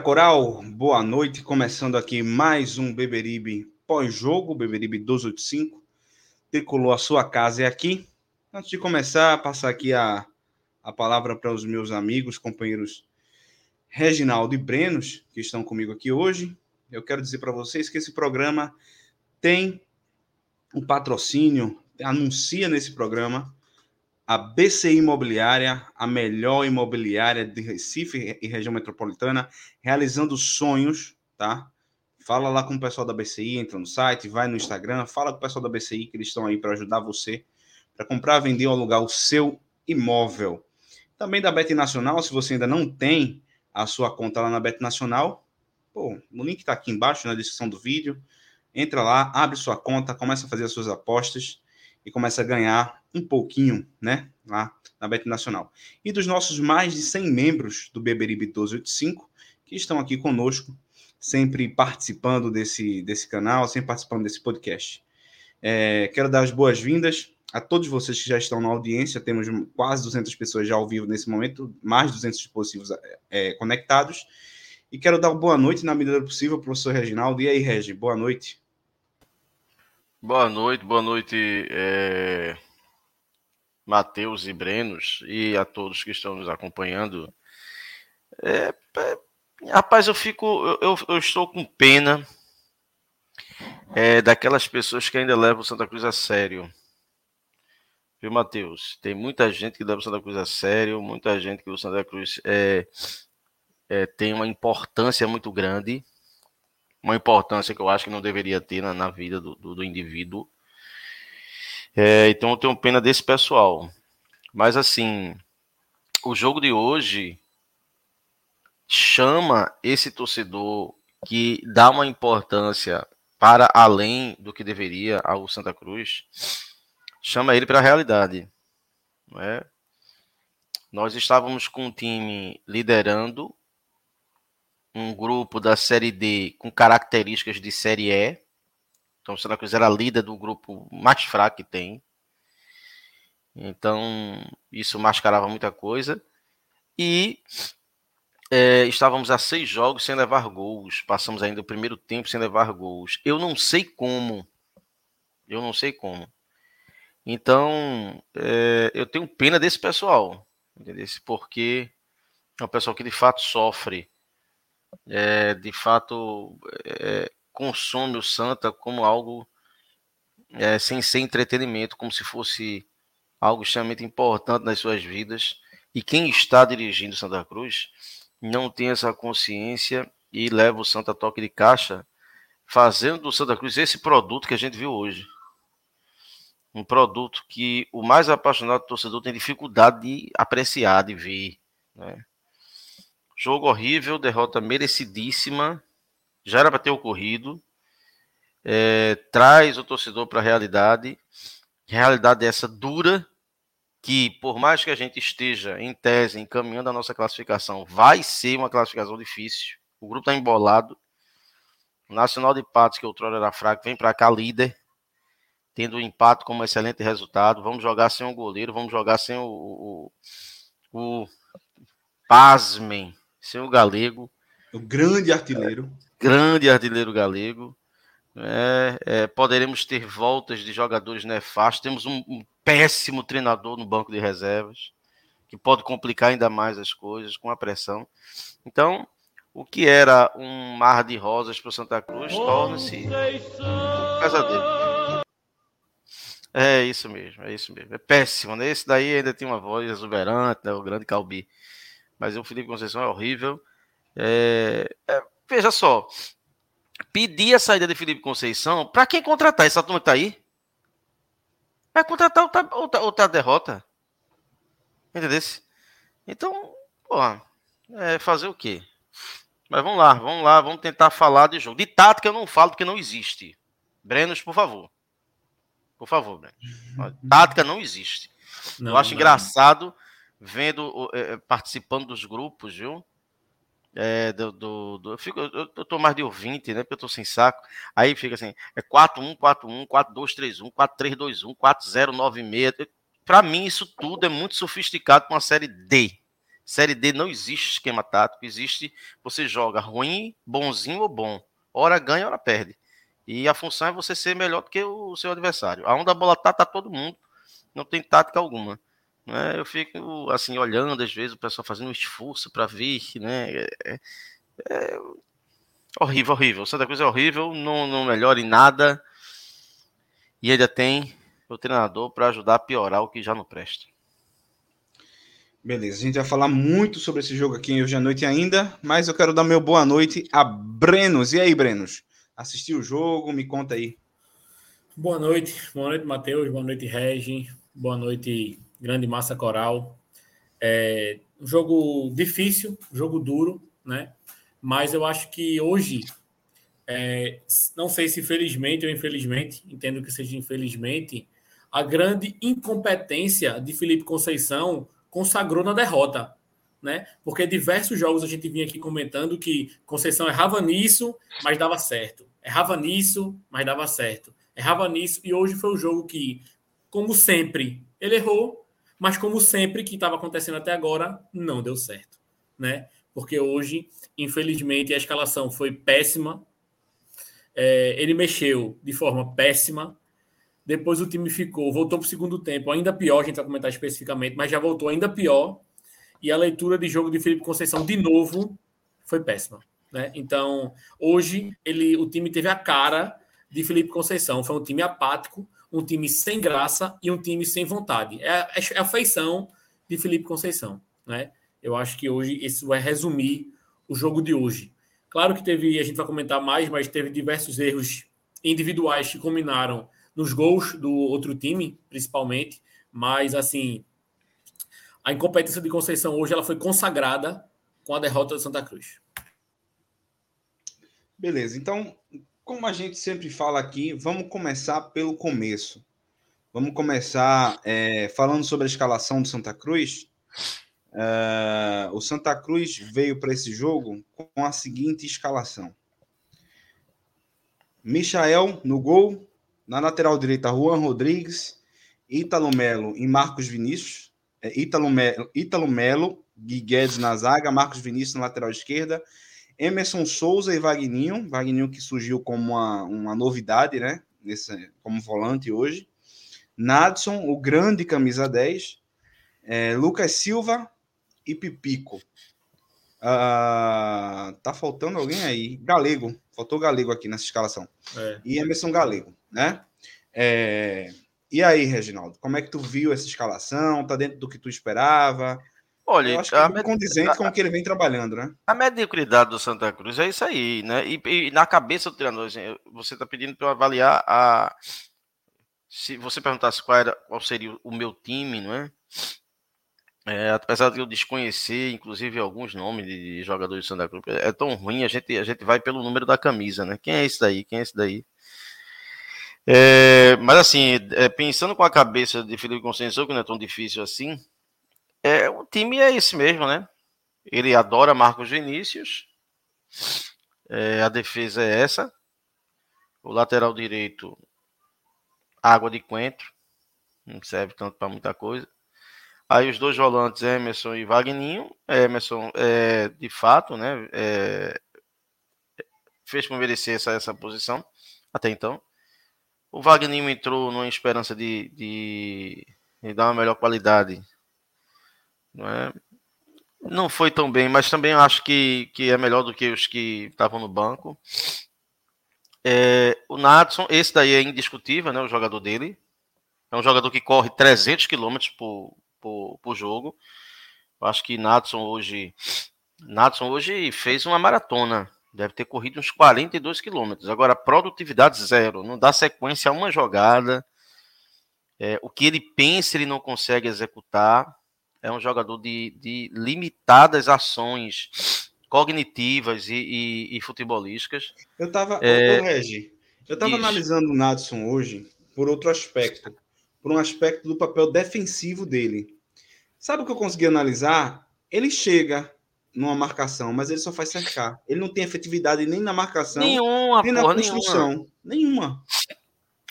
Coral, boa noite. Começando aqui mais um Beberibe pós-jogo, Beberibe 285. Decolou a sua casa é aqui. Antes de começar, passar aqui a, a palavra para os meus amigos, companheiros Reginaldo e Brenos, que estão comigo aqui hoje. Eu quero dizer para vocês que esse programa tem um patrocínio, anuncia nesse programa a BCI Imobiliária, a melhor imobiliária de Recife e região metropolitana, realizando sonhos, tá? Fala lá com o pessoal da BCI, entra no site, vai no Instagram, fala com o pessoal da BCI que eles estão aí para ajudar você para comprar, vender ou alugar o seu imóvel. Também da Bet Nacional, se você ainda não tem a sua conta lá na Bet Nacional, pô, o link está aqui embaixo na descrição do vídeo. Entra lá, abre sua conta, começa a fazer as suas apostas e começa a ganhar um pouquinho, né, lá na Bet Nacional. E dos nossos mais de 100 membros do Beberibe 1285, que estão aqui conosco, sempre participando desse, desse canal, sempre participando desse podcast. É, quero dar as boas-vindas a todos vocês que já estão na audiência, temos quase 200 pessoas já ao vivo nesse momento, mais de 200 dispositivos é, conectados, e quero dar boa noite, na medida do possível, ao professor Reginaldo. E aí, Regi, boa noite. Boa noite, boa noite, é... Matheus e Brenos, e a todos que estão nos acompanhando. É, é, rapaz, eu fico, eu, eu, estou com pena é, daquelas pessoas que ainda levam Santa Cruz a sério. Viu, Matheus? Tem muita gente que leva o Santa Cruz a sério, muita gente que o Santa Cruz é, é, tem uma importância muito grande, uma importância que eu acho que não deveria ter na, na vida do, do, do indivíduo. É, então eu tenho pena desse pessoal. Mas assim, o jogo de hoje chama esse torcedor que dá uma importância para além do que deveria ao Santa Cruz chama ele para a realidade. Né? Nós estávamos com um time liderando um grupo da Série D com características de Série E. Então, o Cruz era líder do grupo mais fraco que tem. Então, isso mascarava muita coisa. E é, estávamos a seis jogos sem levar gols. Passamos ainda o primeiro tempo sem levar gols. Eu não sei como. Eu não sei como. Então, é, eu tenho pena desse pessoal, entendeu? porque é um pessoal que de fato sofre, é, de fato é, consome o Santa como algo sem ser entretenimento, como se fosse algo extremamente importante nas suas vidas. E quem está dirigindo Santa Cruz não tem essa consciência e leva o Santa Toque de Caixa, fazendo do Santa Cruz esse produto que a gente viu hoje. Um produto que o mais apaixonado torcedor tem dificuldade de apreciar, de ver. Né? Jogo horrível, derrota merecidíssima, já era para ter ocorrido. É, traz o torcedor para a realidade. Realidade essa dura, que por mais que a gente esteja em tese encaminhando a nossa classificação, vai ser uma classificação difícil. O grupo está embolado. O Nacional de Patos, que outrora era fraco, vem para cá líder, tendo um empate como excelente resultado. Vamos jogar sem o goleiro, vamos jogar sem o, o, o, o pasmem, sem o galego. O grande artilheiro. Grande artilheiro galego. É, é, poderemos ter voltas de jogadores nefastos. Temos um, um, péssimo treinador no banco de reservas, que pode complicar ainda mais as coisas com a pressão. Então, o que era um mar de rosas para o Santa Cruz torna-se um pesadelo. É isso mesmo, é isso mesmo. É péssimo, né? Esse daí ainda tem uma voz exuberante, né? o grande Calbi. Mas o Felipe Conceição é horrível. É... É, veja só, pedir a saída de Felipe Conceição, para quem contratar? Essa turma que tá aí? Vai contratar outra, outra, outra derrota. Entendeu? Então, porra, é fazer o quê? Mas vamos lá, vamos lá, vamos tentar falar de jogo. De tática eu não falo porque não existe. Brenos, por favor. Por favor, Brenos. Tática não existe. Não, eu acho não. engraçado vendo, é, participando dos grupos, viu? É, do, do, do, eu, fico, eu, eu tô mais de ouvinte, né? Porque eu tô sem saco. Aí fica assim: é 4-1, 4-1, 4-2-3-1, 4-3-2-1, 4-0-9-6. Para mim, isso tudo é muito sofisticado para uma série D. Série D não existe esquema tático, existe você joga ruim, bonzinho ou bom. Hora ganha, hora perde. E a função é você ser melhor do que o seu adversário. Aonde a bola tá, tá todo mundo. Não tem tática alguma. Né? Eu fico assim olhando às vezes o pessoal fazendo um esforço para ver, né? É, é, é, horrível, horrível. Santa Cruz é horrível, não, não melhora em nada. E ainda tem o treinador para ajudar a piorar o que já não presta. Beleza, a gente vai falar muito sobre esse jogo aqui hoje à noite ainda, mas eu quero dar meu boa noite a Brenos. E aí, Brenos? Assistiu o jogo? Me conta aí. Boa noite, boa noite, Matheus, boa noite, Regi, boa noite, Grande Massa Coral. É um jogo difícil, jogo duro, né? Mas eu acho que hoje, é, não sei se felizmente ou infelizmente, entendo que seja infelizmente, a grande incompetência de Felipe Conceição consagrou na derrota, né? Porque diversos jogos a gente vinha aqui comentando que Conceição errava nisso, mas dava certo. Errava nisso, mas dava certo. Errava nisso e hoje foi o jogo que, como sempre, ele errou, mas como sempre que estava acontecendo até agora, não deu certo, né? Porque hoje, infelizmente, a escalação foi péssima. É, ele mexeu de forma péssima, depois o time ficou, voltou para o segundo tempo, ainda pior, a gente vai comentar especificamente, mas já voltou ainda pior. E a leitura de jogo de Felipe Conceição, de novo, foi péssima. Né? Então, hoje, ele, o time teve a cara de Felipe Conceição. Foi um time apático, um time sem graça e um time sem vontade. É, é a feição de Felipe Conceição. Né? Eu acho que hoje isso vai resumir o jogo de hoje. Claro que teve, a gente vai comentar mais, mas teve diversos erros individuais que combinaram nos gols do outro time, principalmente, mas assim, a incompetência de Conceição hoje ela foi consagrada com a derrota do Santa Cruz. Beleza, então, como a gente sempre fala aqui, vamos começar pelo começo. Vamos começar é, falando sobre a escalação do Santa Cruz. Uh, o Santa Cruz veio para esse jogo com a seguinte escalação: Michael no gol, na lateral direita, Juan Rodrigues, Ítalo Melo e Marcos Vinícius. É, Ítalo, Melo, Ítalo Melo, Guedes na zaga, Marcos Vinícius na lateral esquerda, Emerson Souza e Vagninho. Vagninho que surgiu como uma, uma novidade, né? Nesse, como volante hoje. Nadson, o grande camisa 10. É, Lucas Silva e Pipico. Uh, tá faltando alguém aí. Galego. Faltou Galego aqui nessa escalação. É. E Emerson Galego, né? É, E aí, Reginaldo, como é que tu viu essa escalação? Tá dentro do que tu esperava? Olha, Eu acho que é med... condizente com o que ele vem trabalhando, né? A mediocridade do Santa Cruz é isso aí, né? E, e na cabeça do treinador, assim, você está pedindo para eu avaliar a. Se você perguntasse qual, era, qual seria o meu time, não é? É, apesar de eu desconhecer, inclusive, alguns nomes de jogadores do Santa Cruz, é tão ruim, a gente, a gente vai pelo número da camisa, né? Quem é esse daí? Quem é esse daí? É, mas assim, é, pensando com a cabeça de Felipe Conceição, que não é tão difícil assim, é, o time é esse mesmo, né? Ele adora Marcos Vinícius, é, a defesa é essa, o lateral direito, água de coentro, não serve tanto para muita coisa. Aí os dois volantes, Emerson e Wagninho. Emerson, é, de fato, né, é, fez por merecer essa, essa posição até então. O Wagninho entrou numa esperança de, de, de dar uma melhor qualidade. Não, é? não foi tão bem, mas também acho que, que é melhor do que os que estavam no banco. É, o Natson, esse daí é indiscutível, né, o jogador dele. É um jogador que corre 300 km por, por, por jogo. Eu acho que Natson hoje. Natson hoje fez uma maratona. Deve ter corrido uns 42 quilômetros. Agora, produtividade zero. Não dá sequência a uma jogada. É, o que ele pensa, ele não consegue executar. É um jogador de, de limitadas ações cognitivas e, e, e futebolísticas. Eu tava, é, Regi, eu tava analisando o Natson hoje por outro aspecto por um aspecto do papel defensivo dele. Sabe o que eu consegui analisar? Ele chega numa marcação, mas ele só faz cercar. Ele não tem efetividade nem na marcação, nenhuma, nem na porra, construção. Nenhuma. nenhuma.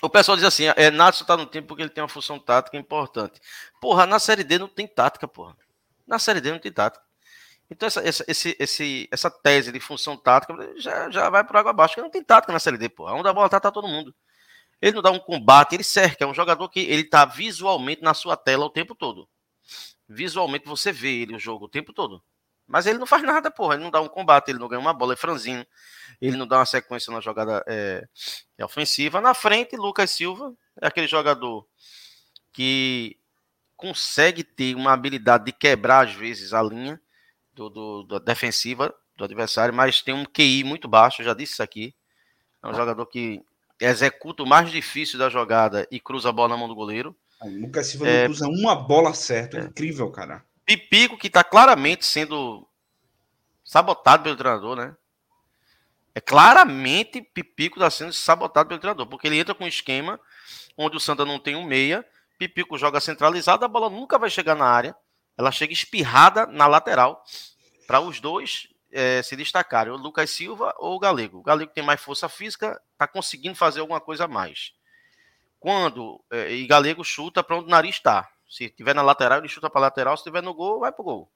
O pessoal diz assim, é, Natson tá no tempo porque ele tem uma função tática importante. Porra, na Série D não tem tática, porra. Na Série D não tem tática. Então essa, essa, esse, esse, essa tese de função tática já, já vai por água abaixo, porque não tem tática na Série D, porra. Onde a bola tá, tá todo mundo. Ele não dá um combate, ele cerca. É um jogador que ele está visualmente na sua tela o tempo todo. Visualmente você vê ele o jogo o tempo todo. Mas ele não faz nada, porra. Ele não dá um combate, ele não ganha uma bola, é franzino. Ele não dá uma sequência na jogada é, é ofensiva. Na frente, Lucas Silva é aquele jogador que consegue ter uma habilidade de quebrar, às vezes, a linha do, do, da defensiva do adversário, mas tem um QI muito baixo, já disse isso aqui. É um jogador que executa o mais difícil da jogada e cruza a bola na mão do goleiro. O Lucas Silva é, não cruza uma bola certa. É. Incrível, cara. Pipico, que está claramente sendo sabotado pelo treinador, né? É claramente Pipico está sendo sabotado pelo treinador, porque ele entra com um esquema onde o Santa não tem um meia, Pipico joga centralizado, a bola nunca vai chegar na área, ela chega espirrada na lateral para os dois é, se destacarem, o Lucas Silva ou o Galego. O Galego tem mais força física, está conseguindo fazer alguma coisa a mais. Quando é, e Galego chuta para onde o nariz está. Se tiver na lateral, ele chuta para lateral. Se tiver no gol, vai para o gol.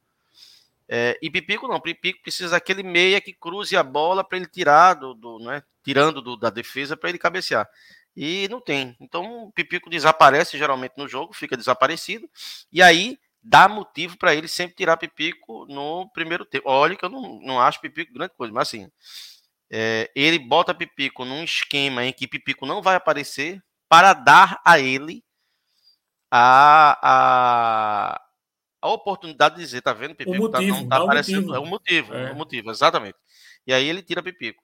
É, e Pipico não. Pipico precisa daquele meia que cruze a bola para ele tirar do, do né, tirando do, da defesa para ele cabecear. E não tem. Então, Pipico desaparece geralmente no jogo, fica desaparecido. E aí dá motivo para ele sempre tirar Pipico no primeiro tempo. Olha que eu não, não acho Pipico grande coisa, mas assim, é, ele bota Pipico num esquema em que Pipico não vai aparecer para dar a ele a, a, a oportunidade de dizer, tá vendo, Pipico o tá, motivo, não tá aparecendo. É o motivo, é. o motivo, exatamente. E aí ele tira Pipico.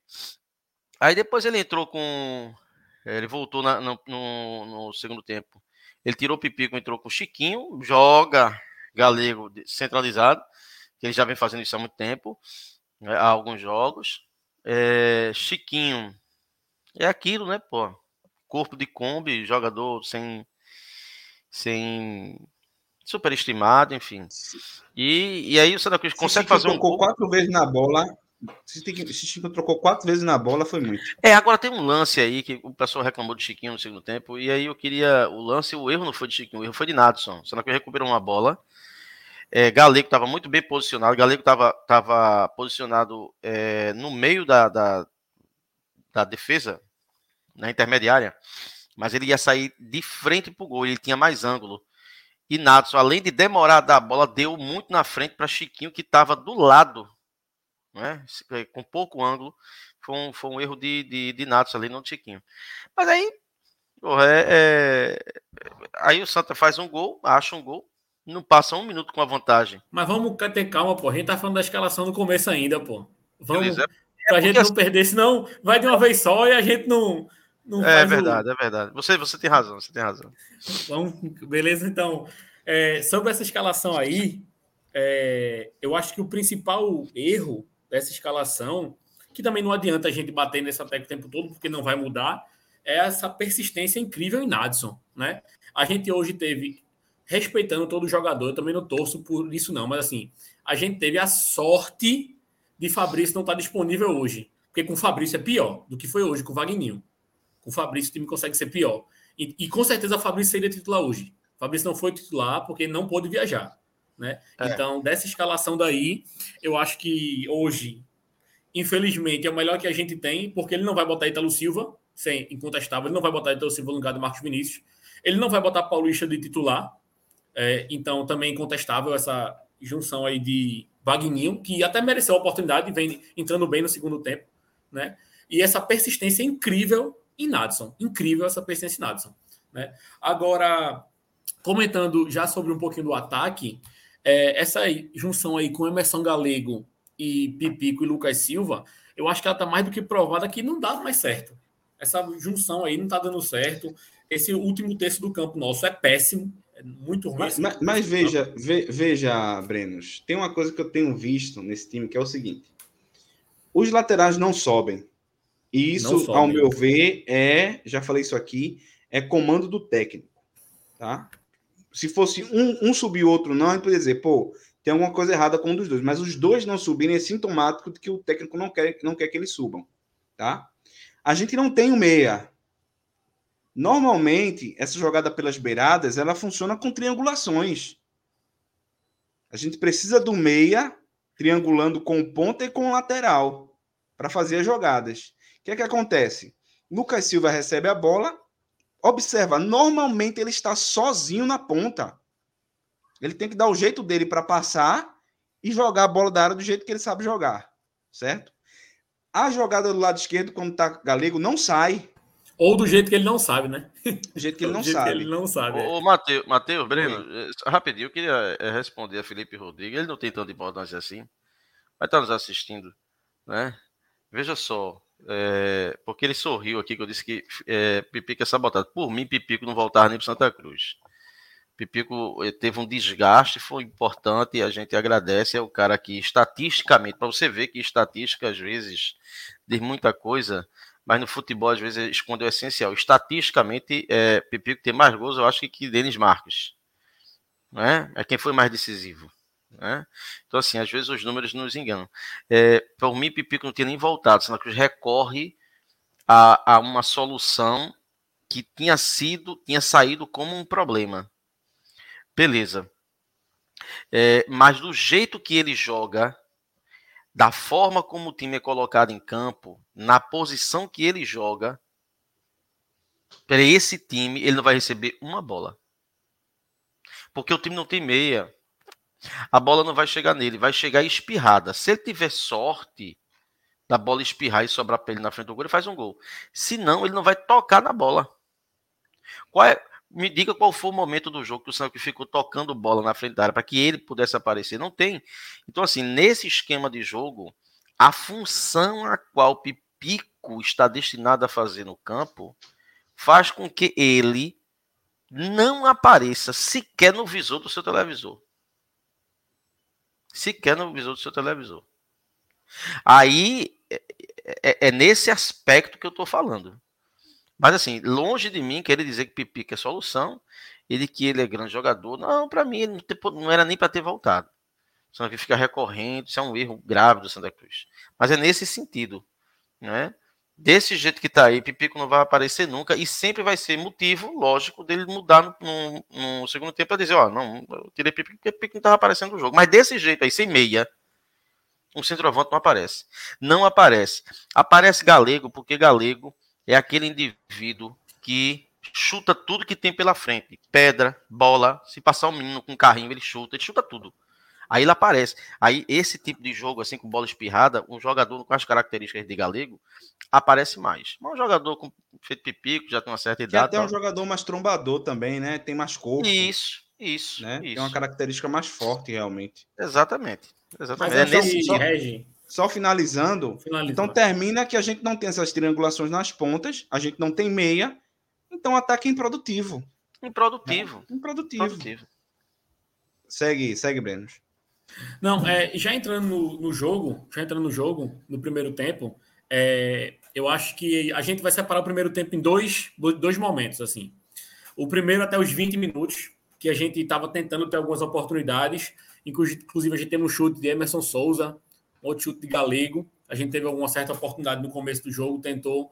Aí depois ele entrou com. Ele voltou na, no, no, no segundo tempo. Ele tirou Pipico, entrou com o Chiquinho, joga galego centralizado, que ele já vem fazendo isso há muito tempo, né, há alguns jogos. É, Chiquinho é aquilo, né, pô? Corpo de Kombi, jogador sem sem superestimado, enfim. E, e aí o Santa Cruz consegue fazer um tocou quatro vezes na bola. Se Chiquinho trocou quatro vezes na bola, foi muito. É, agora tem um lance aí que o pessoal reclamou de Chiquinho no segundo tempo, e aí eu queria. O lance, o erro não foi de Chiquinho, o erro foi de Nadson. O Santa Cruz recuperou uma bola é, Galego estava muito bem posicionado. Galego estava tava posicionado é, no meio da, da, da, defesa, na intermediária, mas ele ia sair de frente para o gol. Ele tinha mais ângulo. E Natson, além de demorar a dar a bola, deu muito na frente para Chiquinho, que estava do lado, né, com pouco ângulo. Foi um, foi um erro de, de, de Natson ali, não de Chiquinho. Mas aí Porra, é, é... Aí o Santa faz um gol, acha um gol, não passa um minuto com a vantagem. Mas vamos ter calma, pô. A gente tá falando da escalação no começo ainda, pô. Vamos. Beleza. É pra gente não perder, senão vai de uma vez só e a gente não. Não é verdade, o... é verdade. Você, você tem razão, você tem razão. Vamos, beleza, então. É, sobre essa escalação aí, é, eu acho que o principal erro dessa escalação, que também não adianta a gente bater nessa tecla o tempo todo, porque não vai mudar, é essa persistência incrível em Nadson, né? A gente hoje teve respeitando todo jogador, eu também não torço por isso não, mas assim, a gente teve a sorte de Fabrício não estar disponível hoje, porque com o Fabrício é pior do que foi hoje com o Vagninho. Com o Fabrício o time consegue ser pior. E, e com certeza o Fabrício seria titular hoje. O Fabrício não foi titular porque não pôde viajar, né? É. Então, dessa escalação daí, eu acho que hoje, infelizmente, é o melhor que a gente tem, porque ele não vai botar Italo Silva, sem incontestável, ele não vai botar Italo Silva no lugar do Marcos Vinícius, ele não vai botar Paulista de titular, é, então, também incontestável essa junção aí de Vagninho, que até mereceu a oportunidade, vem entrando bem no segundo tempo, né? E essa persistência incrível em Nadson. Incrível essa persistência em Nadson. Né? Agora, comentando já sobre um pouquinho do ataque, é, essa junção aí com Emerson Galego e Pipico e Lucas Silva, eu acho que ela está mais do que provada que não dá mais certo. Essa junção aí não está dando certo. Esse último terço do campo nosso é péssimo. É muito ruim. Mas, mas, mas veja, ve, veja, Brenos, tem uma coisa que eu tenho visto nesse time que é o seguinte: os laterais não sobem. E isso, sobem. ao meu ver, é, já falei isso aqui, é comando do técnico. Tá? Se fosse um, um subir o outro não, a gente poderia dizer, pô, tem alguma coisa errada com um dos dois. Mas os dois não subirem é sintomático de que o técnico não quer, não quer que eles subam. Tá? A gente não tem o meia. Normalmente, essa jogada pelas beiradas, ela funciona com triangulações. A gente precisa do meia triangulando com o ponta e com o lateral para fazer as jogadas. O que é que acontece? Lucas Silva recebe a bola, observa, normalmente ele está sozinho na ponta. Ele tem que dar o jeito dele para passar e jogar a bola da área do jeito que ele sabe jogar, certo? A jogada do lado esquerdo, quando está galego, não sai. Ou do jeito que ele não sabe, né? Do jeito que ele não sabe. ele não sabe. Ô, Matheus, Mateus, Breno, Sim. Eh, rapidinho, eu queria eh, responder a Felipe Rodrigues. Ele não tem tanta importância assim, mas está nos assistindo, né? Veja só, é, porque ele sorriu aqui que eu disse que é, Pipico é sabotado. Por mim, Pipico não voltava nem para Santa Cruz. Pipico teve um desgaste, foi importante e a gente agradece. É o cara que, estatisticamente, para você ver que estatística às vezes diz muita coisa mas no futebol às vezes esconde o essencial. Estatisticamente, é, Pipico tem mais gols, eu acho, que, que Denis Marques. Né? É quem foi mais decisivo. Né? Então, assim, às vezes os números nos enganam. É, por mim, Pipico não tinha nem voltado, Santa Cruz recorre a, a uma solução que tinha sido, tinha saído como um problema. Beleza. É, mas do jeito que ele joga, da forma como o time é colocado em campo, na posição que ele joga, para esse time ele não vai receber uma bola. Porque o time não tem meia. A bola não vai chegar nele, vai chegar espirrada. Se ele tiver sorte da bola espirrar e sobrar para ele na frente do gol, ele faz um gol. Se não, ele não vai tocar na bola. É, me diga qual foi o momento do jogo que o Santos ficou tocando bola na frente da área para que ele pudesse aparecer. Não tem. Então, assim, nesse esquema de jogo, a função a qual Pipico está destinado a fazer no campo faz com que ele não apareça sequer no visor do seu televisor. Sequer no visor do seu televisor. Aí é, é, é nesse aspecto que eu estou falando. Mas assim, longe de mim querer dizer que Pipica é solução e de que ele é grande jogador. Não, para mim ele não, era nem para ter voltado. Só que fica recorrendo, isso é um erro grave do Santa Cruz. Mas é nesse sentido, né? Desse jeito que está aí, Pipico não vai aparecer nunca e sempre vai ser motivo, lógico, dele mudar no, no, no segundo tempo para dizer, ó, não, eu tirei Pipico porque Pipico não estava aparecendo no jogo. Mas desse jeito aí, sem meia, um centroavante não aparece. Não aparece. Aparece Galego, porque Galego é aquele indivíduo que chuta tudo que tem pela frente. Pedra, bola. Se passar um menino com um carrinho, ele chuta, ele chuta tudo. Aí ele aparece. Aí esse tipo de jogo, assim, com bola espirrada, um jogador com as características de Galego aparece mais. Mas um jogador com feito pipico, já tem uma certa idade. Que até um jogador mais trombador também, né? Tem mais corpo. Isso, isso, né? isso. Tem uma característica mais forte, realmente. Exatamente. Exatamente. Mas é é nesse... só, Regi, Só finalizando, finaliza. então termina que a gente não tem essas triangulações nas pontas, a gente não tem meia, então ataque improdutivo. Improdutivo. Improdutivo. Improdutivo. Segue, segue, Brenos. Não, é, já entrando no, no jogo, já entrando no jogo, no primeiro tempo, é, eu acho que a gente vai separar o primeiro tempo em dois, dois momentos, assim. O primeiro até os 20 minutos, que a gente estava tentando ter algumas oportunidades, inclusive a gente teve um chute de Emerson Souza, outro chute de Galego, a gente teve alguma certa oportunidade no começo do jogo, tentou,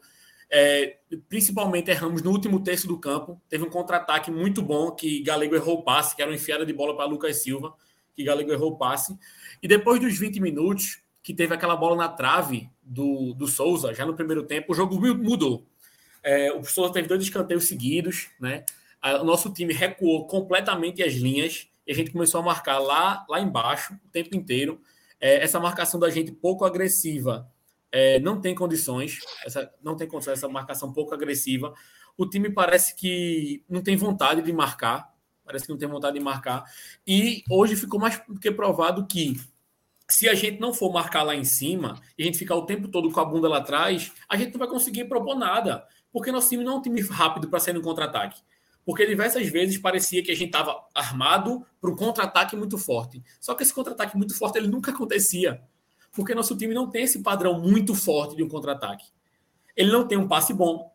é, principalmente erramos no último terço do campo, teve um contra-ataque muito bom, que Galego errou o passe, que era uma enfiada de bola para Lucas Silva, que Galego errou o passe, e depois dos 20 minutos, que teve aquela bola na trave do, do Souza, já no primeiro tempo, o jogo mudou. É, o Souza teve dois escanteios seguidos, né? O nosso time recuou completamente as linhas e a gente começou a marcar lá, lá embaixo o tempo inteiro. É, essa marcação da gente pouco agressiva é, não tem condições, essa, não tem condições, essa marcação pouco agressiva. O time parece que não tem vontade de marcar, parece que não tem vontade de marcar. E hoje ficou mais do que provado que se a gente não for marcar lá em cima e a gente ficar o tempo todo com a bunda lá atrás, a gente não vai conseguir propor nada, porque nosso time não é um time rápido para sair no contra-ataque. Porque diversas vezes parecia que a gente estava armado para um contra-ataque muito forte. Só que esse contra-ataque muito forte ele nunca acontecia. Porque nosso time não tem esse padrão muito forte de um contra-ataque. Ele não tem um passe bom.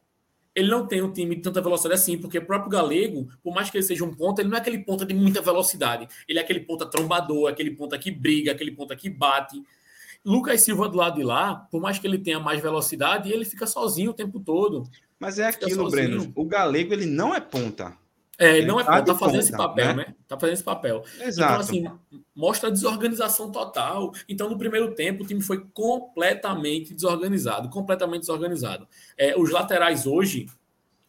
Ele não tem um time de tanta velocidade assim, porque o próprio Galego, por mais que ele seja um ponta, ele não é aquele ponta de muita velocidade. Ele é aquele ponta trombador, aquele ponta que briga, aquele ponta que bate. Lucas Silva do lado de lá, por mais que ele tenha mais velocidade, ele fica sozinho o tempo todo. Mas é aquilo, Breno. O Galego, ele não é ponta. É, ele não é ponta, tá fazendo esse papel, né? né? Tá fazendo esse papel. Exato. Então, assim, mostra a desorganização total. Então, no primeiro tempo, o time foi completamente desorganizado. Completamente desorganizado. É, os laterais hoje,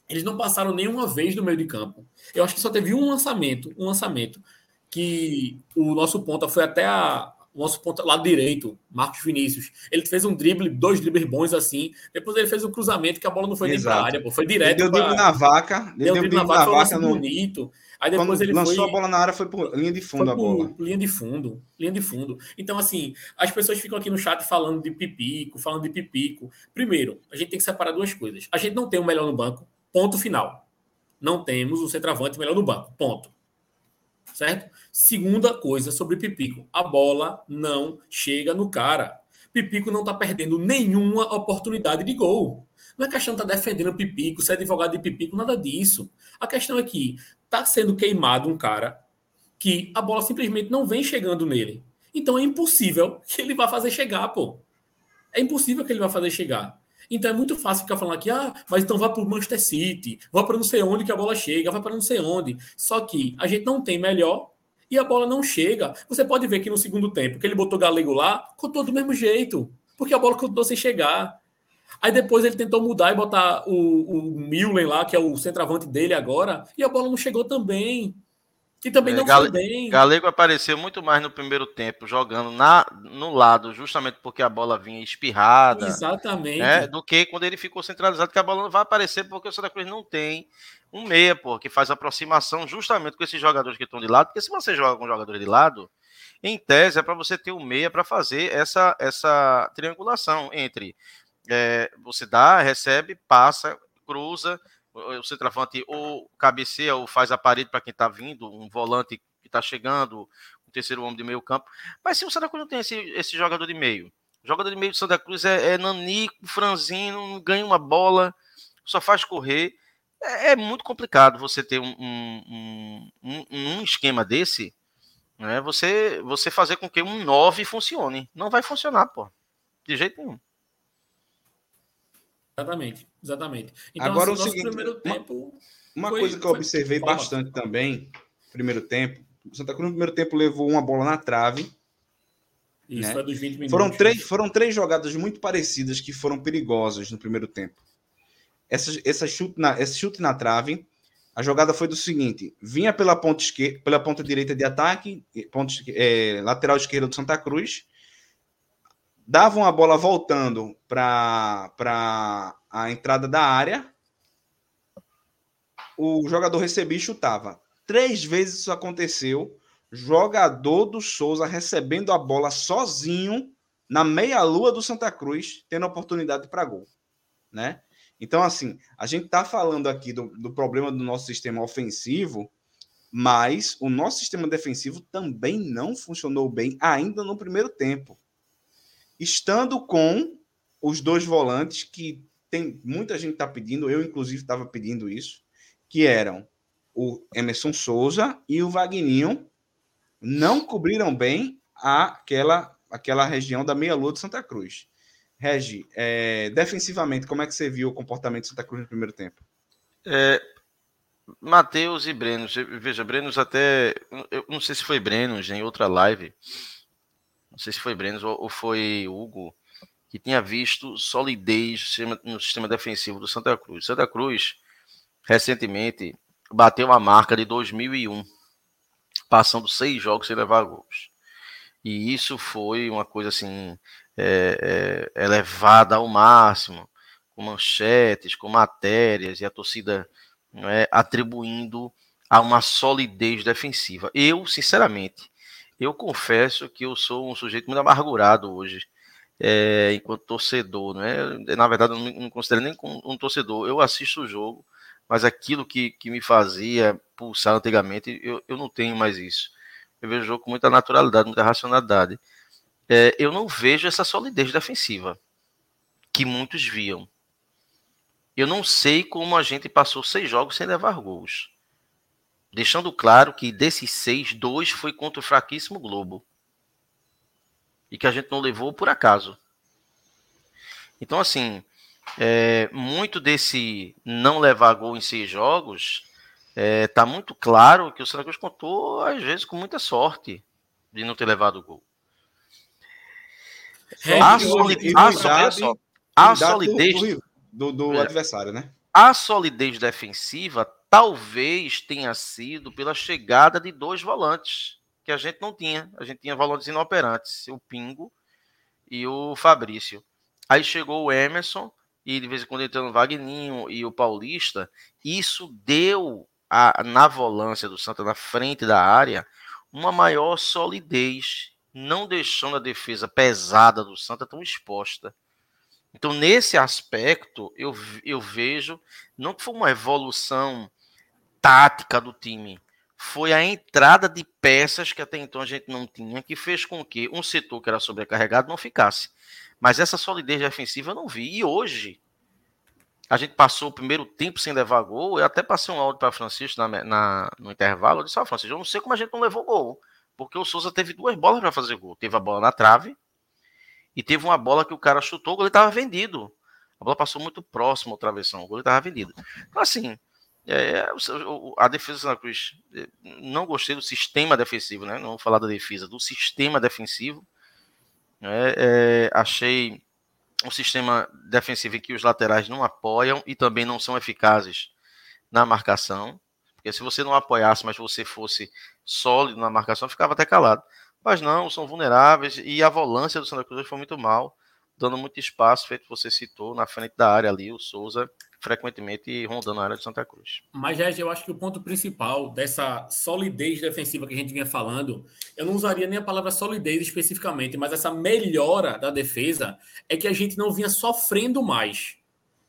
eles não passaram nenhuma vez no meio de campo. Eu acho que só teve um lançamento, um lançamento, que o nosso ponta foi até a, o nosso ponto lado direito, Marcos Vinícius. Ele fez um drible, dois dribles bons assim. Depois ele fez um cruzamento que a bola não foi Exato. nem para área, pô, foi direto. Ele deu drible na vaca, deu, deu drible na vaca, foi um vaca no... bonito. Aí depois Quando ele lançou foi... a bola na área, foi por linha de fundo a bola. Linha de fundo, linha de fundo. Então, assim, as pessoas ficam aqui no chat falando de pipico, falando de pipico. Primeiro, a gente tem que separar duas coisas. A gente não tem o melhor no banco, ponto final. Não temos o centroavante melhor no banco, ponto certo? Segunda coisa sobre Pipico, a bola não chega no cara. Pipico não está perdendo nenhuma oportunidade de gol. Não é questão de estar tá defendendo Pipico, ser advogado de Pipico, nada disso. A questão é que está sendo queimado um cara que a bola simplesmente não vem chegando nele. Então é impossível que ele vá fazer chegar, pô. É impossível que ele vá fazer chegar. Então é muito fácil ficar falando aqui, ah, mas então vá para o Manchester City, vá para não sei onde que a bola chega, vá para não sei onde. Só que a gente não tem melhor e a bola não chega. Você pode ver que no segundo tempo, que ele botou Galego lá, contou do mesmo jeito, porque a bola continuou sem chegar. Aí depois ele tentou mudar e botar o, o lá, que é o centroavante dele agora, e a bola não chegou também. Que também é, não Gale... foi bem. Galego apareceu muito mais no primeiro tempo, jogando na, no lado, justamente porque a bola vinha espirrada. Exatamente. Né, do que quando ele ficou centralizado, que a bola não vai aparecer porque o Santa Cruz não tem um meia, pô, que faz aproximação justamente com esses jogadores que estão de lado. Porque se você joga com jogadores de lado, em tese é para você ter um meia para fazer essa, essa triangulação entre é, você dá, recebe, passa, cruza o centroavante ou cabeceia ou faz a parede para quem está vindo, um volante que está chegando, um terceiro homem de meio campo. Mas se o Santa Cruz não tem esse, esse jogador de meio, o jogador de meio do Santa Cruz é, é Nanico, Franzino, não ganha uma bola, só faz correr. É, é muito complicado você ter um, um, um, um esquema desse, né? Você, você fazer com que um 9 funcione. Não vai funcionar, pô. De jeito nenhum. Exatamente, exatamente. Então, Agora assim, o seguinte, primeiro tempo. Uma foi, coisa que eu observei bastante também, primeiro tempo, o Santa Cruz no primeiro tempo levou uma bola na trave. Isso né? foi dos 20 minutos. Foram três, foram três jogadas muito parecidas que foram perigosas no primeiro tempo. Essa, essa chute na, esse chute na trave, A jogada foi do seguinte: vinha pela ponta, esquerda, pela ponta direita de ataque, ponta, é, lateral esquerda do Santa Cruz, davam a bola voltando para a entrada da área, o jogador recebia e chutava. Três vezes isso aconteceu. Jogador do Souza recebendo a bola sozinho na meia-lua do Santa Cruz, tendo oportunidade para gol. Né? Então, assim, a gente está falando aqui do, do problema do nosso sistema ofensivo, mas o nosso sistema defensivo também não funcionou bem ainda no primeiro tempo. Estando com os dois volantes que tem muita gente está pedindo, eu inclusive estava pedindo isso, que eram o Emerson Souza e o Vagninho, não cobriram bem aquela, aquela região da meia-lua de Santa Cruz. Regi, é, defensivamente, como é que você viu o comportamento de Santa Cruz no primeiro tempo? É, Matheus e Brenos. Veja, Brenos até. Eu não sei se foi Brenos em outra live. Não sei se foi Brenos ou, ou foi Hugo, que tinha visto solidez no sistema, no sistema defensivo do Santa Cruz. Santa Cruz recentemente bateu a marca de 2001, passando seis jogos sem levar gols. E isso foi uma coisa assim é, é, elevada ao máximo, com manchetes, com matérias e a torcida é, atribuindo a uma solidez defensiva. Eu, sinceramente, eu confesso que eu sou um sujeito muito amargurado hoje, é, enquanto torcedor, né? Na verdade, eu não me considero nem como um torcedor. Eu assisto o jogo, mas aquilo que, que me fazia pulsar antigamente, eu, eu não tenho mais isso. Eu vejo o jogo com muita naturalidade, muita racionalidade. É, eu não vejo essa solidez defensiva que muitos viam. Eu não sei como a gente passou seis jogos sem levar gols. Deixando claro que desses seis, dois foi contra o fraquíssimo Globo. E que a gente não levou por acaso. Então, assim, é, muito desse não levar gol em seis jogos é, tá muito claro que o Santa Cruz contou, às vezes, com muita sorte de não ter levado gol. É, a, soli a, só, a solidez do, do, do é, adversário, né? A solidez defensiva talvez tenha sido pela chegada de dois volantes que a gente não tinha. A gente tinha volantes inoperantes, o Pingo e o Fabrício. Aí chegou o Emerson e de vez em quando entrando o Wagninho e o Paulista, isso deu a, na volância do Santa, na frente da área, uma maior solidez, não deixando a defesa pesada do Santa tão exposta. Então, nesse aspecto, eu, eu vejo, não que foi uma evolução tática do time, foi a entrada de peças que até então a gente não tinha, que fez com que um setor que era sobrecarregado não ficasse. Mas essa solidez defensiva eu não vi. E hoje, a gente passou o primeiro tempo sem levar gol. Eu até passei um áudio para Francisco na, na, no intervalo. Eu disse: Ó, Francisco, eu não sei como a gente não levou gol. Porque o Souza teve duas bolas para fazer gol. Teve a bola na trave e teve uma bola que o cara chutou, o goleiro estava vendido. A bola passou muito próximo ao travessão, o goleiro estava vendido. Então, assim, é, a defesa do Santa Cruz, é, não gostei do sistema defensivo, né? Não vou falar da defesa, do sistema defensivo. É, é, achei um sistema defensivo em que os laterais não apoiam e também não são eficazes na marcação. Porque se você não apoiasse, mas você fosse sólido na marcação, ficava até calado. Mas não, são vulneráveis e a volância do Santa Cruz foi muito mal, dando muito espaço, feito você citou, na frente da área ali, o Souza frequentemente rondando a área de Santa Cruz. Mas, Regis, eu acho que o ponto principal dessa solidez defensiva que a gente vinha falando, eu não usaria nem a palavra solidez especificamente, mas essa melhora da defesa é que a gente não vinha sofrendo mais.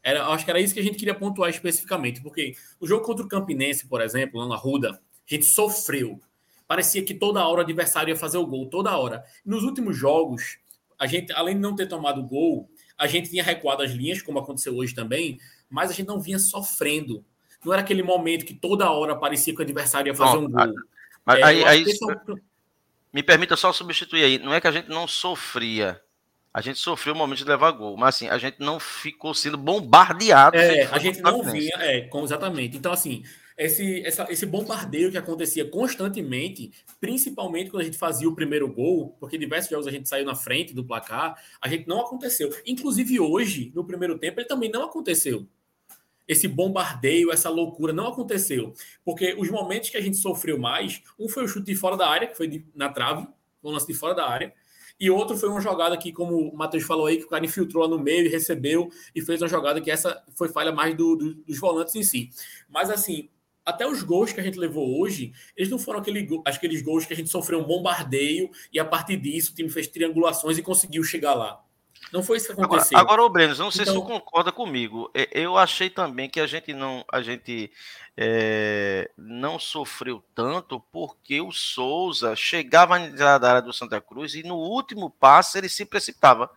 Era, acho que era isso que a gente queria pontuar especificamente, porque o jogo contra o Campinense, por exemplo, lá na Ruda, a gente sofreu. Parecia que toda hora o adversário ia fazer o gol, toda hora. Nos últimos jogos, a gente, além de não ter tomado gol, a gente tinha recuado as linhas, como aconteceu hoje também, mas a gente não vinha sofrendo. Não era aquele momento que toda hora parecia que o adversário ia fazer um gol. Mas é, aí, aí é me permita só substituir aí. Não é que a gente não sofria. A gente sofreu o momento de levar gol, mas assim, a gente não ficou sendo bombardeado. É, a gente não vinha, é, com, exatamente. Então, assim, esse, essa, esse bombardeio que acontecia constantemente, principalmente quando a gente fazia o primeiro gol, porque diversos jogos a gente saiu na frente do placar, a gente não aconteceu. Inclusive hoje, no primeiro tempo, ele também não aconteceu. Esse bombardeio, essa loucura não aconteceu. Porque os momentos que a gente sofreu mais, um foi o chute de fora da área, que foi de, na trave, um lance de fora da área, e outro foi uma jogada que, como o Matheus falou aí, que o cara infiltrou lá no meio e recebeu e fez uma jogada que essa foi falha mais do, do, dos volantes em si. Mas assim, até os gols que a gente levou hoje, eles não foram aquele, aqueles gols que a gente sofreu um bombardeio e a partir disso o time fez triangulações e conseguiu chegar lá. Não foi isso que aconteceu. Agora, agora Breno, não sei então... se você concorda comigo. Eu achei também que a gente não, a gente é, não sofreu tanto porque o Souza chegava na área do Santa Cruz e no último passe ele se precipitava.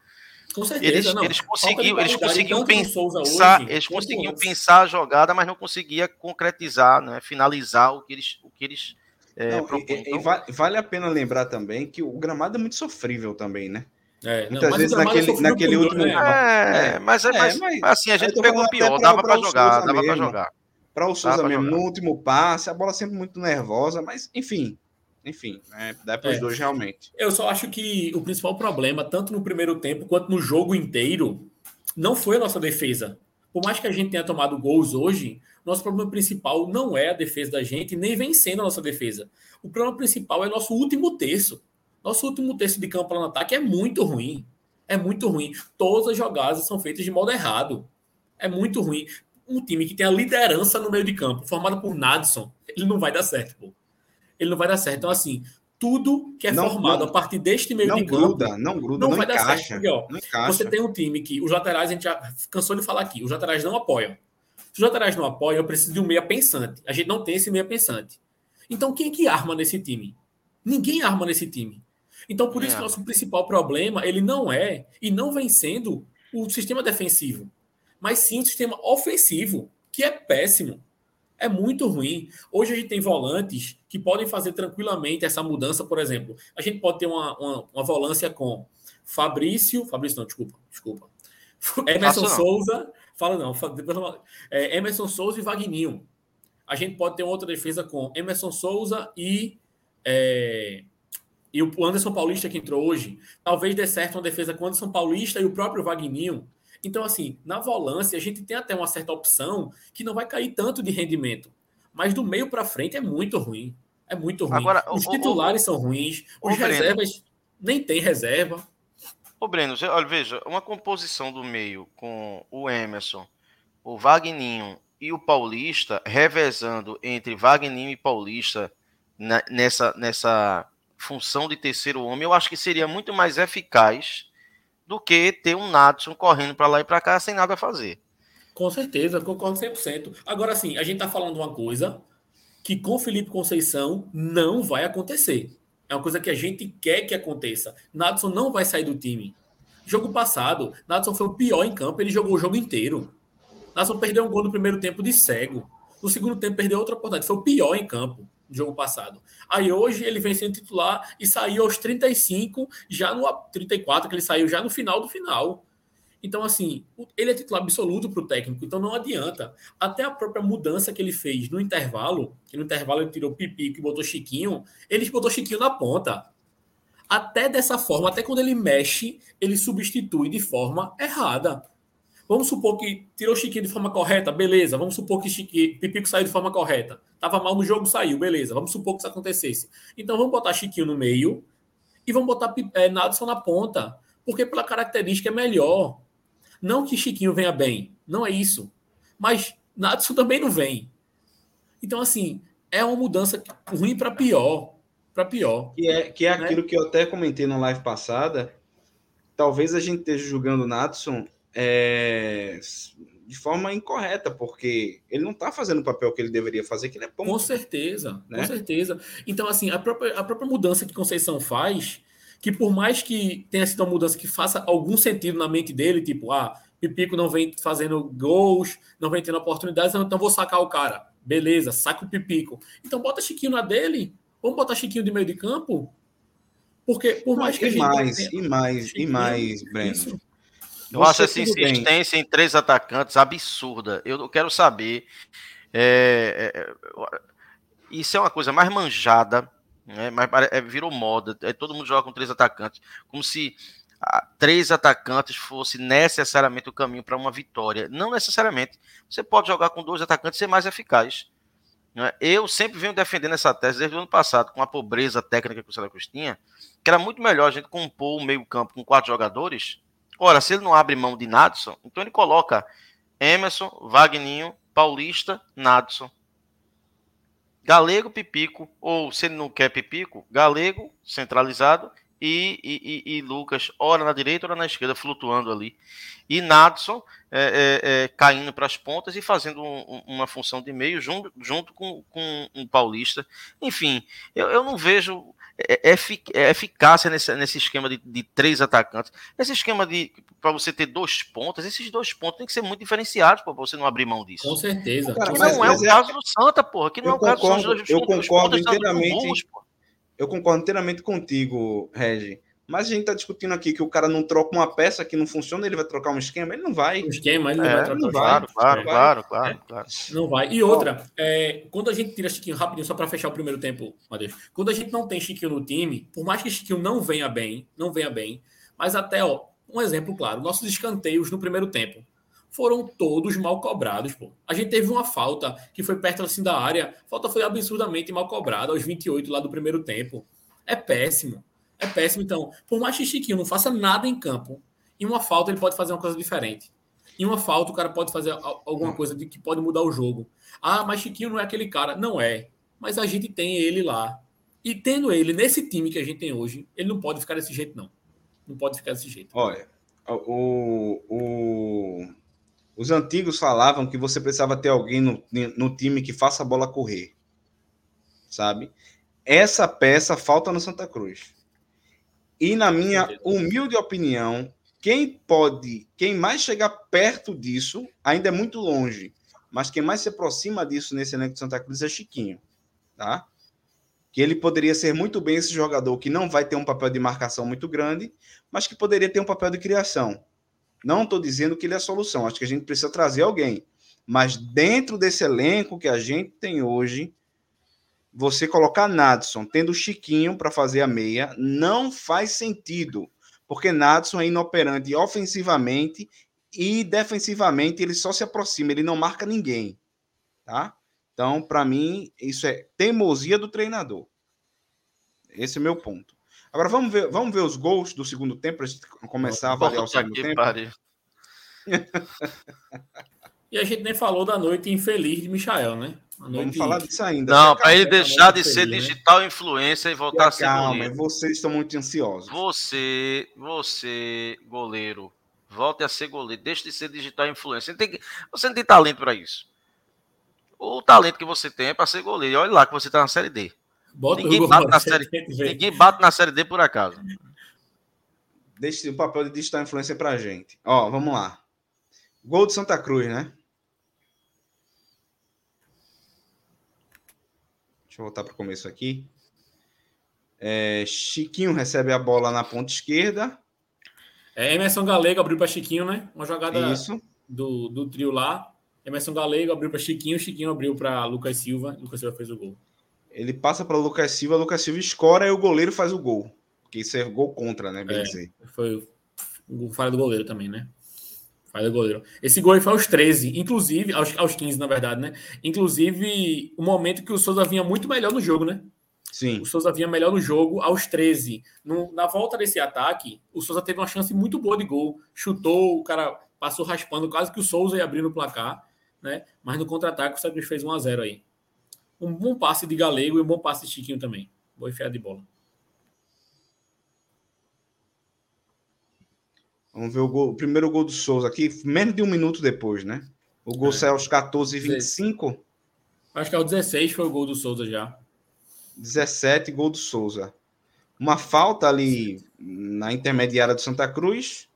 Com certeza, eles, não. eles conseguiam, eles conseguiam pensar, hoje, eles conseguiam pensar a jogada, mas não conseguia concretizar, né, finalizar o que eles, o que eles é, não, e, então... e vale a pena lembrar também que o gramado é muito sofrível também, né? É, Muitas não, vezes naquele, naquele último. Né? É, é, mas, é, mas, mas, assim, a gente pegou pior, dava para jogar, dava para jogar. Para o Souza mesmo, jogar. no último passe, a bola sempre muito nervosa, mas enfim, enfim, né, dá para os é. dois realmente. Eu só acho que o principal problema, tanto no primeiro tempo quanto no jogo inteiro, não foi a nossa defesa. Por mais que a gente tenha tomado gols hoje, nosso problema principal não é a defesa da gente, nem vencendo a nossa defesa. O problema principal é nosso último terço. Nosso último terço de campo lá no ataque é muito ruim. É muito ruim. Todas as jogadas são feitas de modo errado. É muito ruim um time que tem a liderança no meio de campo, formado por Nadson, ele não vai dar certo, pô. Ele não vai dar certo. Então, assim, tudo que é não, formado não, a partir deste meio de gruda, campo. Não gruda, não, não vai encaixa, dar certo. Porque, ó, você tem um time que os laterais, a gente já cansou de falar aqui, os laterais não apoiam. Se os laterais não apoiam, eu preciso de um meia pensante. A gente não tem esse meia pensante. Então, quem é que arma nesse time? Ninguém arma nesse time. Então, por é. isso que nosso principal problema, ele não é, e não vem sendo, o sistema defensivo mas sim um sistema ofensivo, que é péssimo. É muito ruim. Hoje a gente tem volantes que podem fazer tranquilamente essa mudança, por exemplo. A gente pode ter uma, uma, uma volância com Fabrício. Fabrício, não, desculpa, desculpa. Emerson Souza. Fala não, é, Emerson Souza e Vagninho. A gente pode ter outra defesa com Emerson Souza e. É, e o Anderson Paulista que entrou hoje. Talvez dê certo uma defesa com o Anderson Paulista e o próprio Vagninho. Então, assim, na volância, a gente tem até uma certa opção que não vai cair tanto de rendimento. Mas do meio para frente é muito ruim. É muito ruim. Agora, os o, titulares o, são ruins, os reservas Breno. nem tem reserva. Ô, Breno, olha, veja, uma composição do meio com o Emerson, o Vagninho e o Paulista, revezando entre Vagninho e Paulista nessa, nessa função de terceiro homem, eu acho que seria muito mais eficaz do que ter um Natson correndo para lá e para cá sem nada a fazer. Com certeza, concordo 100%. Agora sim, a gente está falando uma coisa que com Felipe Conceição não vai acontecer. É uma coisa que a gente quer que aconteça. Natson não vai sair do time. Jogo passado, Natson foi o pior em campo, ele jogou o jogo inteiro. Natson perdeu um gol no primeiro tempo de cego. No segundo tempo, perdeu outra oportunidade. Foi o pior em campo jogo passado. Aí hoje ele vem sendo titular e saiu aos 35, já no 34, que ele saiu já no final do final. Então, assim, ele é titular absoluto para o técnico, então não adianta. Até a própria mudança que ele fez no intervalo, que no intervalo ele tirou Pipico e botou Chiquinho, ele botou Chiquinho na ponta. Até dessa forma, até quando ele mexe, ele substitui de forma errada. Vamos supor que tirou o Chiquinho de forma correta, beleza. Vamos supor que Chiquinho, Pipico saiu de forma correta. Tava mal no jogo, saiu, beleza. Vamos supor que isso acontecesse. Então vamos botar Chiquinho no meio e vamos botar é, Nadson na ponta. Porque pela característica é melhor. Não que Chiquinho venha bem, não é isso. Mas Nadson também não vem. Então, assim, é uma mudança ruim para pior. Para pior. Que é, que é né? aquilo que eu até comentei na live passada. Talvez a gente esteja julgando o Natson é, de forma incorreta, porque ele não está fazendo o papel que ele deveria fazer, que ele é bom. Com certeza, né? com certeza. Então, assim, a própria, a própria mudança que Conceição faz, que por mais que tenha sido uma mudança que faça algum sentido na mente dele, tipo, ah, Pipico não vem fazendo gols, não vem tendo oportunidades, então vou sacar o cara. Beleza, saca o Pipico. Então bota Chiquinho na dele, vamos botar Chiquinho de meio de campo, porque por mais não, que e a gente mais, e mais, e mais, Breno. Isso. Eu acho essa insistência bem. em três atacantes absurda. Eu quero saber. É, é, é, isso é uma coisa mais manjada, né? mas é, virou moda. É, todo mundo joga com três atacantes. Como se três atacantes fosse necessariamente o caminho para uma vitória. Não necessariamente. Você pode jogar com dois atacantes e ser mais eficaz. Né? Eu sempre venho defendendo essa tese desde o ano passado, com a pobreza técnica que o Santa Cruz tinha, que era muito melhor a gente compor o meio-campo com quatro jogadores. Ora, se ele não abre mão de Nadson, então ele coloca Emerson, Wagninho, Paulista, Nadson. Galego, Pipico, ou se ele não quer Pipico, Galego, centralizado, e, e, e, Lucas, ora na direita, ora na esquerda, flutuando ali. E Nadson é, é, é, caindo para as pontas e fazendo um, uma função de meio junto, junto com, com um Paulista. Enfim, eu, eu não vejo eficácia nesse, nesse esquema de, de três atacantes. Esse esquema de para você ter dois pontos, esses dois pontos têm que ser muito diferenciados para você não abrir mão disso. Com certeza. Cara, que não é o caso do Santa, porra. Que não é o caso concordo, do Santa. Eu concordo inteiramente. Eu concordo inteiramente contigo, Regi. Mas a gente está discutindo aqui que o cara não troca uma peça que não funciona, ele vai trocar um esquema, ele não vai. Um esquema, ele não é, vai trocar. Não vai, claro, claro, claro, é. claro, Não vai. E outra, é, quando a gente tira Chiquinho rapidinho, só para fechar o primeiro tempo, Matheus. Quando a gente não tem Chiquinho no time, por mais que Chiquinho não venha bem, não venha bem, mas até, ó, um exemplo claro, nossos escanteios no primeiro tempo foram todos mal cobrados, pô. A gente teve uma falta que foi perto assim da área, a falta foi absurdamente mal cobrada aos 28 lá do primeiro tempo. É péssimo. É péssimo. Então, por mais que Chiquinho não faça nada em campo, em uma falta ele pode fazer uma coisa diferente. Em uma falta o cara pode fazer alguma coisa de que pode mudar o jogo. Ah, mas Chiquinho não é aquele cara. Não é. Mas a gente tem ele lá. E tendo ele nesse time que a gente tem hoje, ele não pode ficar desse jeito, não. Não pode ficar desse jeito. Olha, o, o, os antigos falavam que você precisava ter alguém no, no time que faça a bola correr. Sabe? essa peça falta no Santa Cruz. E na minha humilde opinião, quem pode, quem mais chegar perto disso, ainda é muito longe, mas quem mais se aproxima disso nesse elenco de Santa Cruz é Chiquinho, tá? Que ele poderia ser muito bem esse jogador que não vai ter um papel de marcação muito grande, mas que poderia ter um papel de criação. Não estou dizendo que ele é a solução, acho que a gente precisa trazer alguém. Mas dentro desse elenco que a gente tem hoje, você colocar Nadson tendo Chiquinho para fazer a meia não faz sentido, porque Nadson é inoperante ofensivamente e defensivamente ele só se aproxima, ele não marca ninguém, tá? Então, para mim, isso é teimosia do treinador. Esse é o meu ponto. Agora vamos ver, vamos ver os gols do segundo tempo para começar a avaliar o segundo tempo. e a gente nem falou da noite infeliz de Michael, né? Vamos falar disso ainda. Não, para ele deixar de ser né? digital influência e voltar e a ser calma, goleiro. vocês estão muito ansiosos. Você, você, goleiro, volte a ser goleiro. Deixe de ser digital influência. Você, tem, você não tem talento para isso. O talento que você tem é para ser goleiro. E olha lá que você está na Série D. Bota ninguém, bate na série, ninguém bate na Série D por acaso. Deixe o papel de digital influência para gente. Ó, vamos lá. Gol de Santa Cruz, né? Deixa eu voltar para o começo aqui. É, Chiquinho recebe a bola na ponta esquerda. É, Emerson Galego abriu para Chiquinho, né? Uma jogada Isso. Do, do trio lá. Emerson Galego abriu para Chiquinho, Chiquinho abriu para Lucas Silva, Lucas Silva fez o gol. Ele passa para Lucas Silva, Lucas Silva escora e o goleiro faz o gol. Porque isso é gol contra, né? Bem é, dizer. Foi o falha do goleiro também, né? Do goleiro. Esse gol foi aos 13, inclusive, aos, aos 15, na verdade, né? Inclusive, o momento que o Souza vinha muito melhor no jogo, né? Sim. O Souza vinha melhor no jogo aos 13. No, na volta desse ataque, o Souza teve uma chance muito boa de gol. Chutou, o cara passou raspando, quase que o Souza ia abrir no placar, né? Mas no contra-ataque o Santa fez 1 a 0 aí. Um bom passe de Galego e um bom passe de Chiquinho também. Boa enfiada de bola. Vamos ver o, gol, o primeiro gol do Souza aqui, menos de um minuto depois, né? O gol é. saiu aos 14 e 25. Acho que é o 16 foi o gol do Souza já. 17, gol do Souza. Uma falta ali na intermediária do Santa Cruz.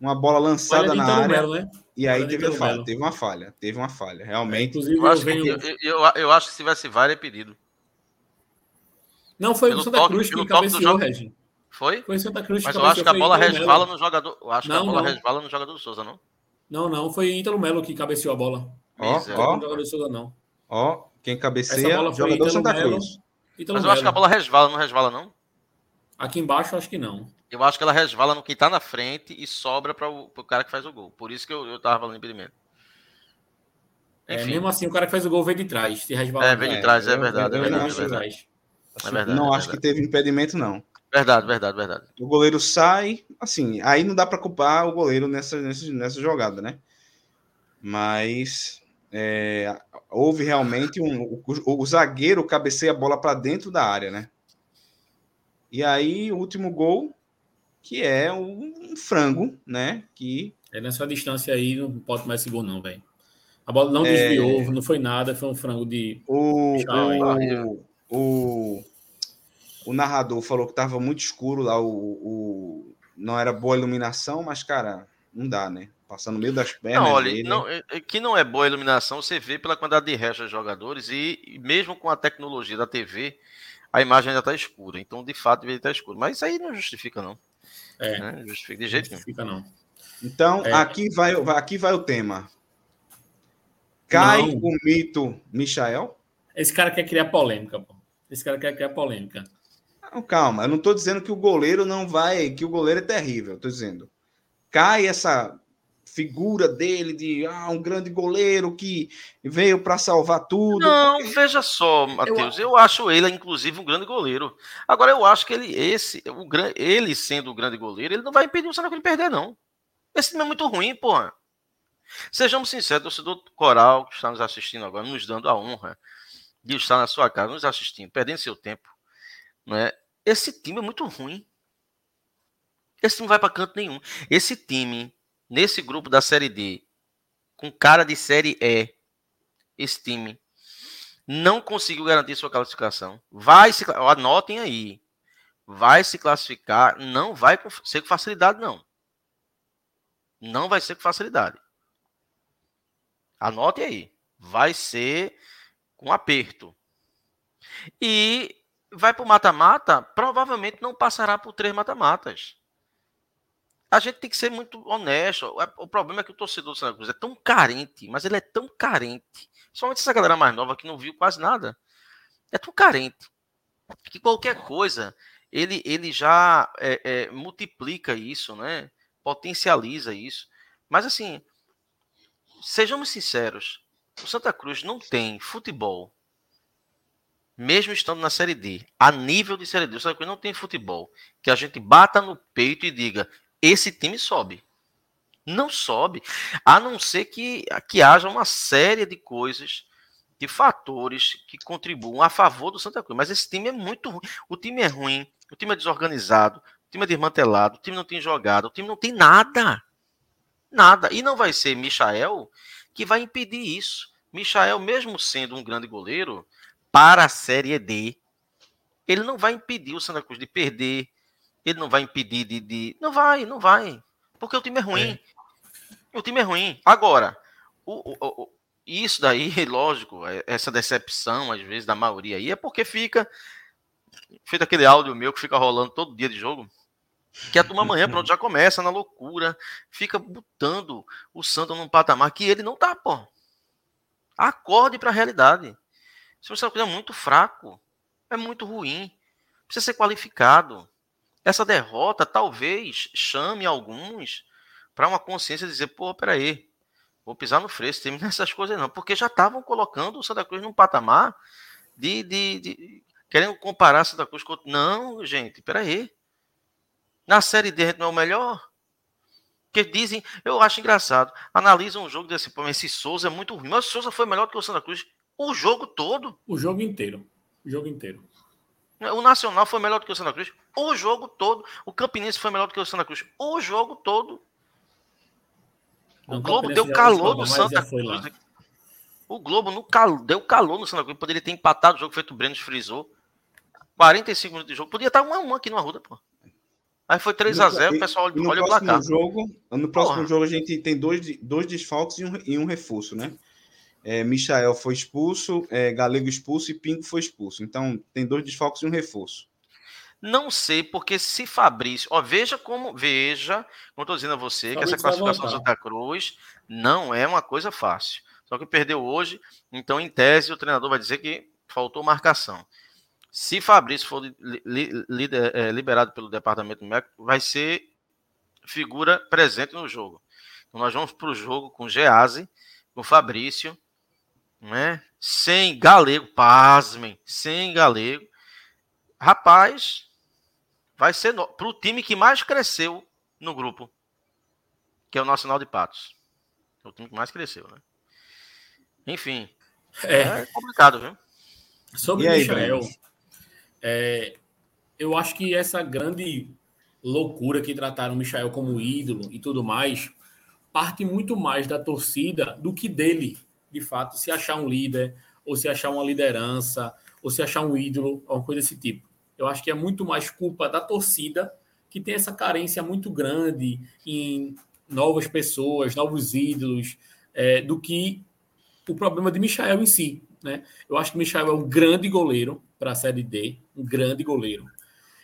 Uma bola lançada na área. Melo, né? E aí teve uma falha, teve uma falha, teve uma falha, realmente. É, inclusive, eu, acho venho... eu, eu, eu, acho que se tivesse VAR é pedido. Não, foi o Santa Cruz que cabeceou, Regis. Foi? Foi Santa Cruz. Mas eu acho que a bola resvala no jogador. Eu acho não, que a bola não. resvala no jogador do Souza, não? Não, não. Foi Ítalo Melo que cabeceou a bola. Ó, ó. jogador do Souza, não. Ó, quem cabeceia, jogador do Santa Cruz. Ítalo Mas eu Melo. acho que a bola resvala, não resvala, não? Aqui embaixo, acho que não. Eu acho que ela resvala no quem tá na frente e sobra para o cara que faz o gol. Por isso que eu, eu tava falando impedimento. É, mesmo assim, o cara que faz o gol veio de trás. Se resvala é, veio de trás, é, é verdade. Eu, é verdade, não, é verdade. É verdade, não acho que teve impedimento, não. Verdade, verdade, verdade. O goleiro sai, assim, aí não dá para culpar o goleiro nessa, nessa, nessa jogada, né? Mas é, houve realmente um. O, o, o zagueiro cabeceia a bola para dentro da área, né? E aí, o último gol, que é um frango, né? Que. É nessa distância aí, não pode mais esse gol, não, velho. A bola não desviou, é... não foi nada, foi um frango de. O, o, o, o, narrador falou que estava muito escuro lá, o, o, não era boa iluminação, mas, cara, não dá, né? Passando no meio das pernas. Não, olha, dele. Não, é, é que não é boa iluminação, você vê pela quantidade de restos de jogadores e mesmo com a tecnologia da TV, a imagem ainda está escura. Então, de fato, deveria estar escuro. Mas isso aí não justifica, não. É. Né? Justifica de jeito nenhum. Justifica, não. Então, é. aqui, vai, aqui vai o tema. Cai não. o mito Michael? Esse cara quer criar polêmica, pô. Esse cara quer criar polêmica. Não, calma, eu não estou dizendo que o goleiro não vai, que o goleiro é terrível. Estou dizendo, cai essa figura dele de ah, um grande goleiro que veio para salvar tudo. Não, veja só, Matheus, eu... eu... acho ele inclusive um grande goleiro. Agora eu acho que ele esse, o ele sendo o grande goleiro, ele não vai impedir o Santa Cruz de perder não. Esse time é muito ruim, porra. Sejamos sinceros, torcedor coral que está nos assistindo agora, nos dando a honra de estar na sua casa, nos assistindo, perdendo seu tempo, não é? Esse time é muito ruim. Esse não vai para canto nenhum. Esse time, nesse grupo da Série D, com cara de Série E, esse time não conseguiu garantir sua classificação. Vai se anotem aí. Vai se classificar, não vai ser com facilidade não. Não vai ser com facilidade. Anote aí. Vai ser com aperto. E vai para o mata-mata, provavelmente não passará por três mata-matas. A gente tem que ser muito honesto. O problema é que o torcedor do Santa Cruz é tão carente, mas ele é tão carente. Somente essa galera mais nova que não viu quase nada. É tão carente. Que qualquer coisa, ele, ele já é, é, multiplica isso, né? Potencializa isso. Mas assim, sejamos sinceros, o Santa Cruz não tem futebol, mesmo estando na Série D, a nível de Série D, o Santa não tem futebol que a gente bata no peito e diga: esse time sobe. Não sobe, a não ser que, que haja uma série de coisas, de fatores que contribuam a favor do Santa Cruz. Mas esse time é muito ruim. O time é ruim, o time é desorganizado, o time é desmantelado, o time não tem jogado, o time não tem nada. Nada. E não vai ser Michael que vai impedir isso. Michael, mesmo sendo um grande goleiro, para a Série D, ele não vai impedir o Santa Cruz de perder. Ele não vai impedir de. de... Não vai, não vai. Porque o time é ruim. É. O time é ruim. Agora, o, o, o, isso daí, lógico, é, essa decepção, às vezes, da maioria aí, é porque fica. Feito aquele áudio meu que fica rolando todo dia de jogo. Que a turma amanhã, pronto, já começa na loucura. Fica botando o Santos num patamar que ele não tá, pô. Acorde para a realidade. Se você é muito fraco, é muito ruim. Precisa ser qualificado. Essa derrota talvez chame alguns para uma consciência de dizer, pô, peraí, vou pisar no freio, termina essas coisas não. Porque já estavam colocando o Santa Cruz num patamar de, de, de querendo comparar Santa Cruz com outro. Não, gente, peraí. Na Série D a gente não é o melhor? Porque dizem, eu acho engraçado, analisam um jogo desse, pô, esse Souza é muito ruim, mas o Souza foi melhor do que o Santa Cruz o jogo todo. O jogo inteiro. O jogo inteiro. O Nacional foi melhor do que o Santa Cruz o jogo todo. O Campinense foi melhor do que o Santa Cruz o jogo todo. O Globo deu calor no Santa Cruz. O Globo no cal... deu calor no Santa Cruz. Poderia ter empatado o jogo feito o Breno frisou. 45 minutos de jogo. Podia estar 1 a 1 aqui no Arruda, pô. Aí foi 3 a 0 o pessoal olha o placar. Jogo, no próximo Porra. jogo a gente tem dois, dois desfalques e um, e um reforço, né? É, Michael foi expulso, é, Galego expulso e Pingo foi expulso. Então tem dois desfalques e um reforço. Não sei, porque se Fabrício. Ó, veja como. Veja, como estou dizendo a você, Fabrício que essa classificação do Santa Cruz não é uma coisa fácil. Só que perdeu hoje, então, em tese, o treinador vai dizer que faltou marcação. Se Fabrício for li, li, li, é, liberado pelo departamento médico, vai ser figura presente no jogo. Então nós vamos para o jogo com Gease, com Fabrício, né? sem galego, pasmem, sem galego. Rapaz, vai ser no... para o time que mais cresceu no grupo, que é o Nacional de Patos. É o time que mais cresceu, né? Enfim, é, é complicado, viu? Sobre o Michael, é, eu acho que essa grande loucura que trataram o Michael como ídolo e tudo mais parte muito mais da torcida do que dele, de fato, se achar um líder, ou se achar uma liderança, ou se achar um ídolo, alguma coisa desse tipo. Eu acho que é muito mais culpa da torcida, que tem essa carência muito grande em novas pessoas, novos ídolos, é, do que o problema de Michael em si. Né? Eu acho que Michael é um grande goleiro para a Série D, um grande goleiro.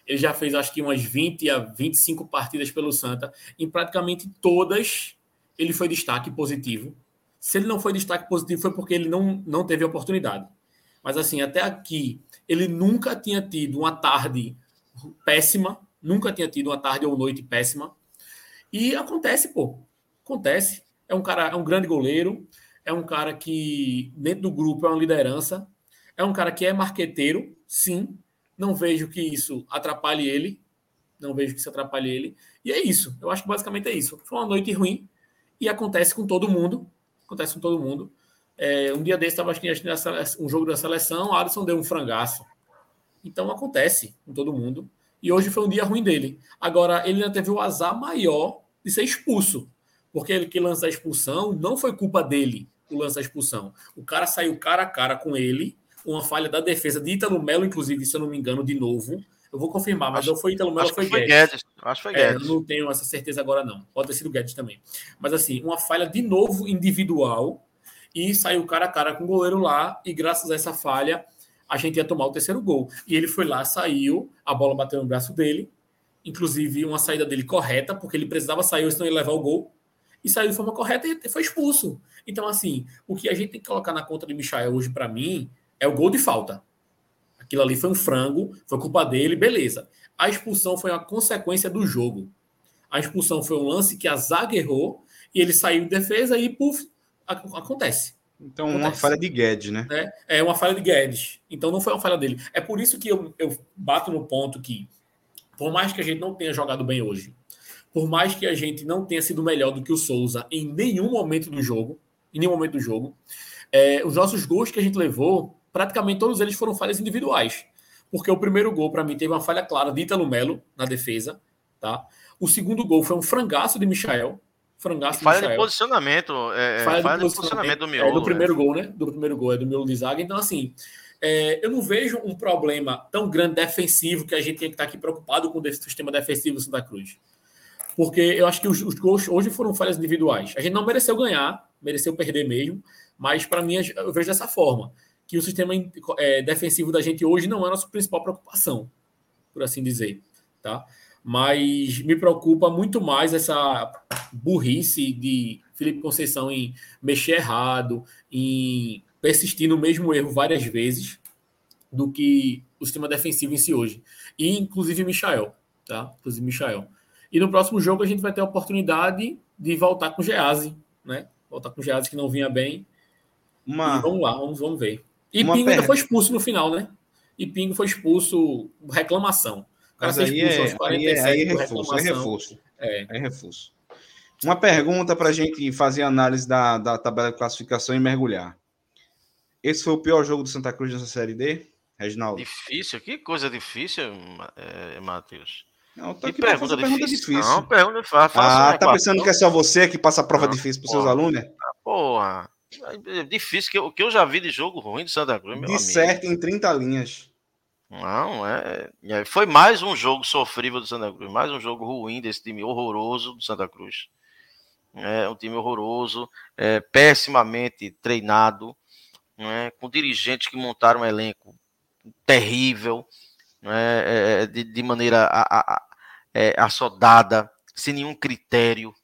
Ele já fez acho que umas 20 a 25 partidas pelo Santa. Em praticamente todas, ele foi destaque positivo. Se ele não foi destaque positivo, foi porque ele não, não teve oportunidade. Mas assim, até aqui, ele nunca tinha tido uma tarde péssima, nunca tinha tido uma tarde ou noite péssima. E acontece, pô. Acontece. É um cara, é um grande goleiro, é um cara que dentro do grupo é uma liderança, é um cara que é marqueteiro, sim. Não vejo que isso atrapalhe ele, não vejo que isso atrapalhe ele. E é isso. Eu acho que basicamente é isso. Foi uma noite ruim e acontece com todo mundo. Acontece com todo mundo. É, um dia desse estava assistindo um jogo da seleção, o Alisson deu um frangaço. Então acontece com todo mundo. E hoje foi um dia ruim dele. Agora, ele ainda teve o azar maior de ser expulso. Porque ele que lança a expulsão não foi culpa dele, o lance da expulsão. O cara saiu cara a cara com ele, uma falha da defesa de Ítalo Melo, inclusive, se eu não me engano, de novo. Eu vou confirmar, mas acho, ou foi Ítalo Melo foi, foi Guedes. Guedes. Acho que foi Guedes. É, eu não tenho essa certeza agora, não. Pode ter sido Guedes também. Mas assim, uma falha de novo individual e saiu cara a cara com o goleiro lá, e graças a essa falha, a gente ia tomar o terceiro gol. E ele foi lá, saiu, a bola bateu no braço dele, inclusive uma saída dele correta, porque ele precisava sair, senão ele levar o gol, e saiu de forma correta e foi expulso. Então, assim, o que a gente tem que colocar na conta de Michael hoje, para mim, é o gol de falta. Aquilo ali foi um frango, foi culpa dele, beleza. A expulsão foi uma consequência do jogo. A expulsão foi um lance que a zaga errou e ele saiu em defesa e, puf, acontece. Então, acontece. uma falha de Guedes, né? É, é uma falha de Guedes. Então, não foi uma falha dele. É por isso que eu, eu bato no ponto que, por mais que a gente não tenha jogado bem hoje, por mais que a gente não tenha sido melhor do que o Souza em nenhum momento do jogo, em nenhum momento do jogo, é, os nossos gols que a gente levou, praticamente todos eles foram falhas individuais. Porque o primeiro gol, para mim, teve uma falha clara de Italo Melo na defesa. Tá? O segundo gol foi um frangaço de Michael, frangaço falha de, de posicionamento. É, é, falha, falha de, posicionamento, do Miolo. É, do primeiro gol, né? Do primeiro gol, é do Miolo de Zaga. Então, assim, é, eu não vejo um problema tão grande defensivo que a gente tem que estar aqui preocupado com o sistema defensivo do Santa Cruz. Porque eu acho que os, os gols hoje foram falhas individuais. A gente não mereceu ganhar, mereceu perder mesmo, mas para mim eu vejo dessa forma, que o sistema é, defensivo da gente hoje não é a nossa principal preocupação, por assim dizer, tá? mas me preocupa muito mais essa burrice de Felipe Conceição em mexer errado, em persistir no mesmo erro várias vezes, do que o sistema defensivo em si hoje. E inclusive Michael, tá? Inclusive Michael. E no próximo jogo a gente vai ter a oportunidade de voltar com o Gease, né? Voltar com o Gease que não vinha bem. Uma... E vamos lá, vamos, vamos ver. E Pingo ainda foi expulso no final, né? E Pingo foi expulso, reclamação. O cara Mas aí é, aí é, aí é reforço, é reforço. É. é reforço. Uma pergunta para a gente fazer análise da, da tabela de classificação e mergulhar. Esse foi o pior jogo do Santa Cruz nessa Série D, Reginaldo? Difícil? Que coisa difícil, é, Matheus. Não, tô aqui pergunta, pergunta difícil. Não, pergunta fácil. Ah, tá pensando que é só você que passa a prova não, difícil para seus alunos? Ah, porra. É difícil, que o que eu já vi de jogo ruim do Santa Cruz, meu De amigo. certo em 30 linhas. Não, é, é. Foi mais um jogo sofrível do Santa Cruz, mais um jogo ruim desse time horroroso do Santa Cruz. É um time horroroso, é, pessimamente treinado, é, com dirigentes que montaram um elenco terrível, é, é, de, de, maneira a, a, a, é, assodada, sem nenhum critério.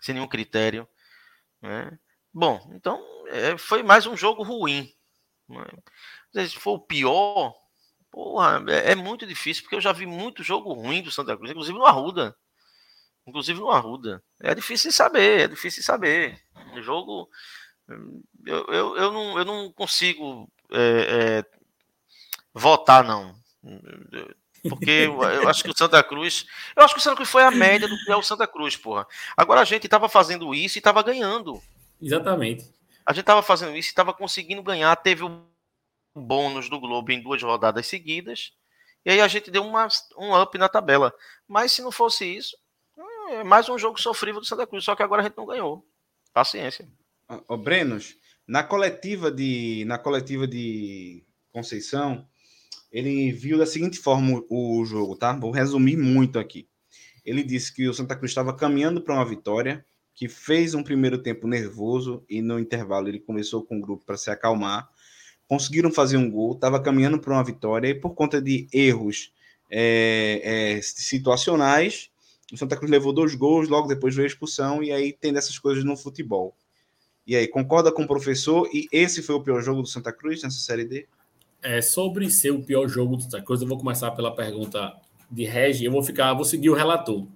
Sem nenhum critério. Né? Bom, então é, foi mais um jogo ruim. Né? Se for o pior, Porra, é, é, muito difícil, porque eu já vi muito jogo ruim do Santa Cruz, inclusive no Arruda. Inclusive no Arruda. É difícil saber, é difícil saber. O jogo. Eu, eu, eu, não, eu não consigo é, é, votar, não. Porque eu, eu, acho que o Santa Cruz. Eu acho que o Santa Cruz foi a média do que é o Santa Cruz, porra. Agora a gente estava fazendo isso e estava ganhando. Exatamente. A gente estava fazendo isso e estava conseguindo ganhar. Teve o bônus do Globo em duas rodadas seguidas. E aí a gente deu uma, um up na tabela. Mas se não fosse isso, é mais um jogo sofrível do Santa Cruz. Só que agora a gente não ganhou. Paciência. Ô, Brenos, na coletiva de, na coletiva de Conceição, ele viu da seguinte forma o, o jogo, tá? Vou resumir muito aqui. Ele disse que o Santa Cruz estava caminhando para uma vitória, que fez um primeiro tempo nervoso e no intervalo ele começou com o grupo para se acalmar conseguiram fazer um gol, estava caminhando para uma vitória, e por conta de erros é, é, situacionais, o Santa Cruz levou dois gols, logo depois veio a expulsão, e aí tem dessas coisas no futebol. E aí, concorda com o professor? E esse foi o pior jogo do Santa Cruz nessa Série D? É, sobre ser o pior jogo do Santa Cruz, eu vou começar pela pergunta de Regi, eu vou ficar, vou seguir o relator.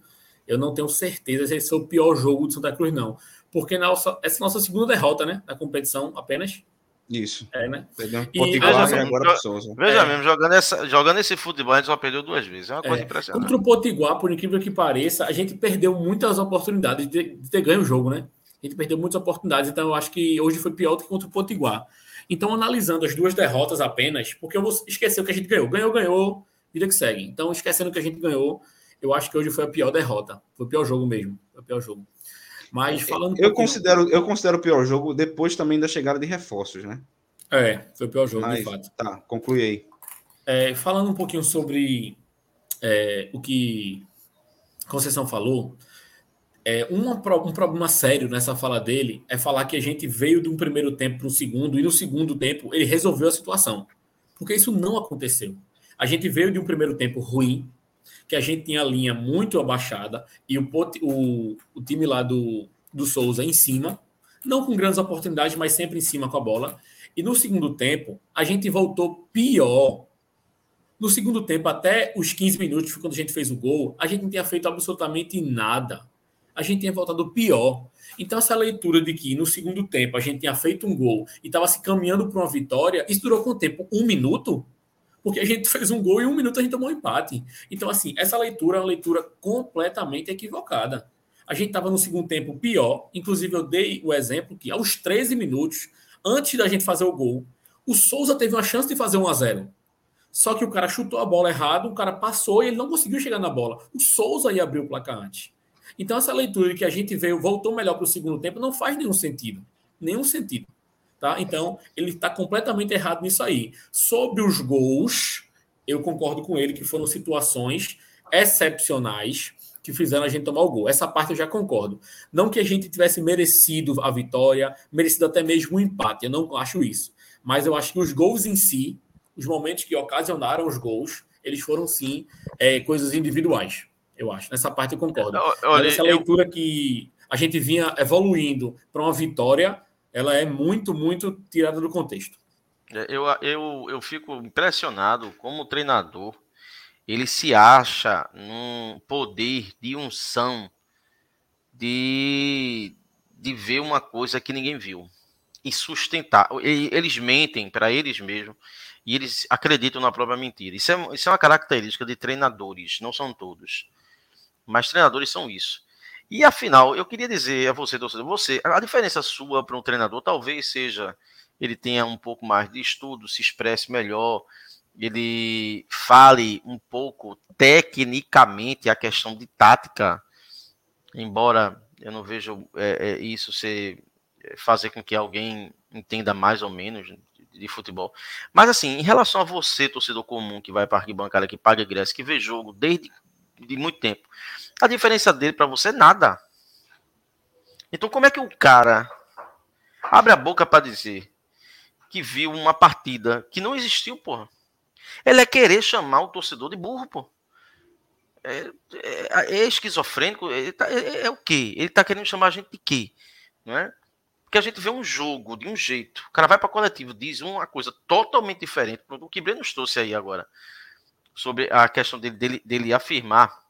Eu não tenho certeza se esse é o pior jogo do Santa Cruz, não. Porque nossa, essa é a nossa segunda derrota, né? Na competição apenas. Isso. É, né? Potiguar e, agora Souza. Veja é. mesmo, jogando, essa, jogando esse futebol, a gente só perdeu duas vezes. É uma coisa é. impressionante. Contra o Potiguar, por incrível que pareça, a gente perdeu muitas oportunidades de ter, de ter ganho o jogo, né? A gente perdeu muitas oportunidades, então eu acho que hoje foi pior do que contra o Potiguar. Então, analisando as duas derrotas apenas, porque eu vou esquecer o que a gente ganhou. Ganhou, ganhou, vida que segue. Então, esquecendo o que a gente ganhou, eu acho que hoje foi a pior derrota. Foi o pior jogo mesmo. Foi o pior jogo. Mas falando. Eu, considero, eu considero o pior jogo depois também da chegada de reforços, né? É, foi o pior jogo, Mas, de fato. Tá, conclui aí. É, falando um pouquinho sobre é, o que Conceição falou, é, uma, um problema sério nessa fala dele é falar que a gente veio de um primeiro tempo para o segundo e no segundo tempo ele resolveu a situação. Porque isso não aconteceu. A gente veio de um primeiro tempo ruim, que a gente tinha a linha muito abaixada e o, o, o time lá do, do Souza em cima, não com grandes oportunidades, mas sempre em cima com a bola. E no segundo tempo, a gente voltou pior. No segundo tempo, até os 15 minutos, quando a gente fez o gol, a gente não tinha feito absolutamente nada. A gente tinha voltado pior. Então, essa leitura de que no segundo tempo a gente tinha feito um gol e estava se caminhando para uma vitória, isso durou quanto tempo? Um minuto? Porque a gente fez um gol e um minuto a gente tomou um empate. Então, assim, essa leitura é uma leitura completamente equivocada. A gente estava no segundo tempo pior. Inclusive, eu dei o exemplo que aos 13 minutos antes da gente fazer o gol, o Souza teve uma chance de fazer 1 a 0 Só que o cara chutou a bola errado, o cara passou e ele não conseguiu chegar na bola. O Souza ia abrir o placar antes. Então, essa leitura que a gente veio, voltou melhor para o segundo tempo, não faz nenhum sentido. Nenhum sentido. Tá? Então, ele está completamente errado nisso aí. Sobre os gols, eu concordo com ele que foram situações excepcionais que fizeram a gente tomar o gol. Essa parte eu já concordo. Não que a gente tivesse merecido a vitória, merecido até mesmo um empate, eu não acho isso. Mas eu acho que os gols em si, os momentos que ocasionaram os gols, eles foram sim é, coisas individuais, eu acho. Nessa parte eu concordo. Olha, Mas essa leitura eu... que a gente vinha evoluindo para uma vitória, ela é muito, muito tirada do contexto. É, eu, eu, eu fico impressionado como treinador ele se acha num poder de unção de, de ver uma coisa que ninguém viu e sustentar. Eles mentem para eles mesmos e eles acreditam na própria mentira. Isso é, isso é uma característica de treinadores, não são todos, mas treinadores são isso. E afinal, eu queria dizer a você, torcedor, você, a diferença sua para um treinador talvez seja ele tenha um pouco mais de estudo, se expresse melhor, ele fale um pouco tecnicamente a questão de tática, embora eu não vejo é, é, isso ser é, fazer com que alguém entenda mais ou menos de, futebol. Mas assim, em relação a você, torcedor comum que vai para a arquibancada, que paga ingresso, que vê jogo desde de muito tempo, a diferença dele para você é nada. Então como é que o cara abre a boca para dizer que viu uma partida que não existiu, porra? Ele é querer chamar o torcedor de burro, pô. É, é, é esquizofrênico, tá, é, é, o quê? Ele tá querendo chamar a gente de quê? Não é? Porque a gente vê um jogo de um jeito. O cara vai para coletivo, diz uma coisa totalmente diferente. O que Breno trouxe aí agora. Sobre a questão dele, dele, dele afirmar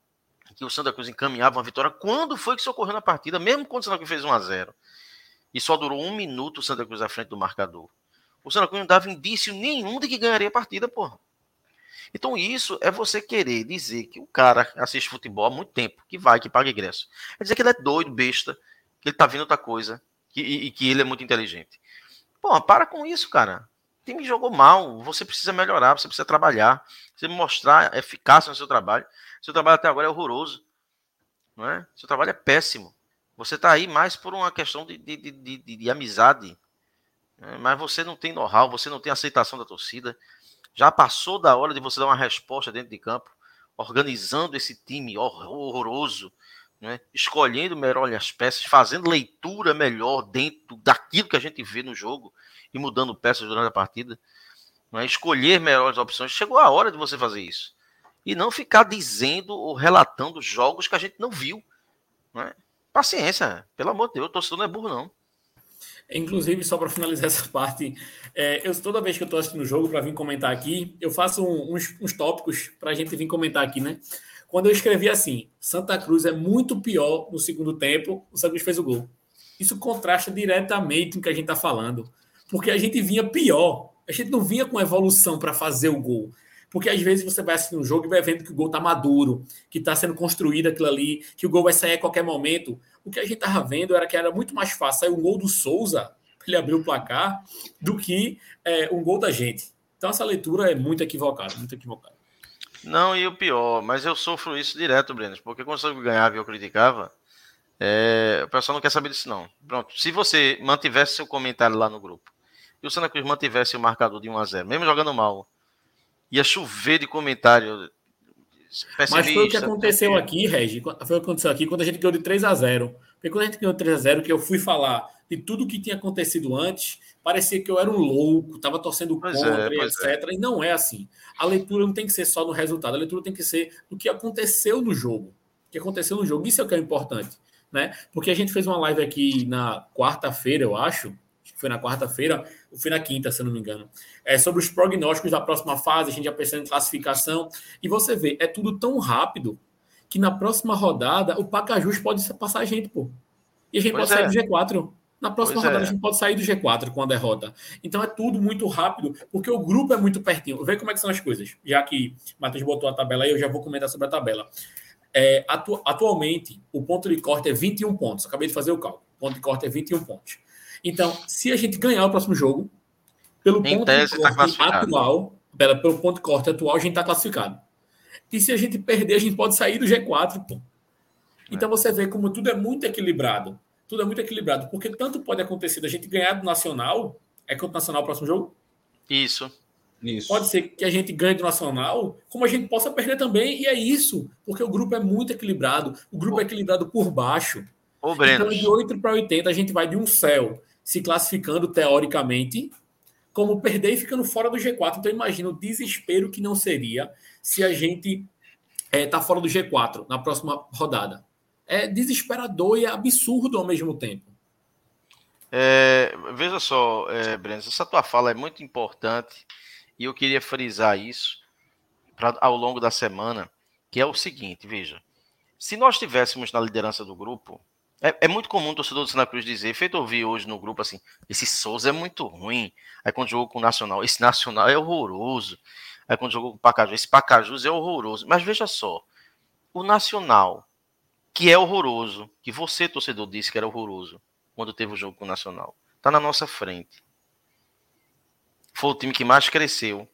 que o Santa Cruz encaminhava uma vitória. Quando foi que isso ocorreu na partida? Mesmo quando o Santa Cruz fez 1 a 0 E só durou um minuto o Santa Cruz à frente do marcador. O Santa Cruz não dava indício nenhum de que ganharia a partida, porra. Então isso é você querer dizer que o cara assiste futebol há muito tempo, que vai, que paga ingresso. É dizer que ele é doido, besta, que ele tá vendo outra coisa que, e, e que ele é muito inteligente. Pô, para com isso, cara. O time jogou mal, você precisa melhorar, você precisa trabalhar, você mostrar eficácia no seu trabalho. Seu trabalho até agora é horroroso, não é? Seu trabalho é péssimo. Você está aí mais por uma questão de, de, de, de, de amizade, né? mas você não tem know-how, você não tem aceitação da torcida. Já passou da hora de você dar uma resposta dentro de campo, organizando esse time horroroso, né? escolhendo melhor as peças, fazendo leitura melhor dentro daquilo que a gente vê no jogo e mudando peças durante a partida. Né? Escolher melhores opções. Chegou a hora de você fazer isso. E não ficar dizendo ou relatando jogos que a gente não viu. Né? Paciência, pelo amor de Deus, o torcedor não é burro, não. Inclusive, só para finalizar essa parte, é, eu toda vez que eu estou assistindo o jogo para vir comentar aqui, eu faço uns, uns tópicos para a gente vir comentar aqui, né? Quando eu escrevi assim, Santa Cruz é muito pior no segundo tempo, o Santa Cruz fez o gol. Isso contrasta diretamente com o que a gente está falando, porque a gente vinha pior, a gente não vinha com evolução para fazer o gol. Porque às vezes você vai assistir um jogo e vai vendo que o gol está maduro, que está sendo construído aquilo ali, que o gol vai sair a qualquer momento. O que a gente estava vendo era que era muito mais fácil sair um gol do Souza, ele abriu o placar, do que é, um gol da gente. Então essa leitura é muito equivocada, muito equivocada. Não, e o pior, mas eu sofro isso direto, Breno, porque quando eu ganhava e eu criticava, é, o pessoal não quer saber disso, não. Pronto, se você mantivesse seu comentário lá no grupo, e o Santa Cruz mantivesse o marcador de 1 a 0 mesmo jogando mal, ia chover de comentário. Mas foi o que aconteceu aqui, Regi. Foi o que aconteceu aqui quando a gente ganhou de 3 a 0 Porque quando a gente ganhou de 3 a 0 que eu fui falar de tudo que tinha acontecido antes, parecia que eu era um louco, estava torcendo pois contra, é, etc. É. E não é assim. A leitura não tem que ser só no resultado, a leitura tem que ser do que aconteceu no jogo. O que aconteceu no jogo. Isso é o que é importante. Né? Porque a gente fez uma live aqui na quarta-feira, eu acho, acho que foi na quarta-feira, ou foi na quinta, se eu não me engano, é sobre os prognósticos da próxima fase, a gente já pensando em classificação, e você vê, é tudo tão rápido que na próxima rodada o Pacajus pode passar a gente, pô. E a gente pois pode é. sair do G4. Na próxima pois rodada é. a gente pode sair do G4 com a derrota. Então é tudo muito rápido, porque o grupo é muito pertinho. Vê como é que são as coisas. Já que o Matheus botou a tabela aí, eu já vou comentar sobre a tabela. É, atu atualmente, o ponto de corte é 21 pontos. Acabei de fazer o cálculo. O ponto de corte é 21 pontos. Então, se a gente ganhar o próximo jogo, pelo em ponto de tá corte tá atual, pela, pelo ponto de corte atual, a gente está classificado. E se a gente perder, a gente pode sair do G4, pô. Então é. você vê como tudo é muito equilibrado. Tudo é muito equilibrado. Porque tanto pode acontecer da gente ganhar do Nacional. É contra o Nacional o próximo jogo? Isso. Isso. Pode ser que a gente ganhe do Nacional, como a gente possa perder também, e é isso, porque o grupo é muito equilibrado, o grupo é equilibrado por baixo. Breno. Então, de 8 para 80, a gente vai de um céu se classificando teoricamente, como perder e ficando fora do G4. Então, imagina o desespero que não seria se a gente está é, tá fora do G4 na próxima rodada. É desesperador e é absurdo ao mesmo tempo. É, veja só, é, Breno, essa tua fala é muito importante e eu queria frisar isso pra, ao longo da semana, que é o seguinte, veja, se nós estivéssemos na liderança do grupo, é, é, muito comum o torcedor do Santa Cruz dizer, feito ouvir hoje no grupo assim, esse Souza é muito ruim. Aí quando jogou com o Nacional, esse Nacional é horroroso. Aí quando jogou com o Pacajus, esse Pacajus é horroroso. Mas veja só, o Nacional, que é horroroso, que você, torcedor, disse que era horroroso quando teve o jogo com o Nacional, tá na nossa frente. Foi o time que mais cresceu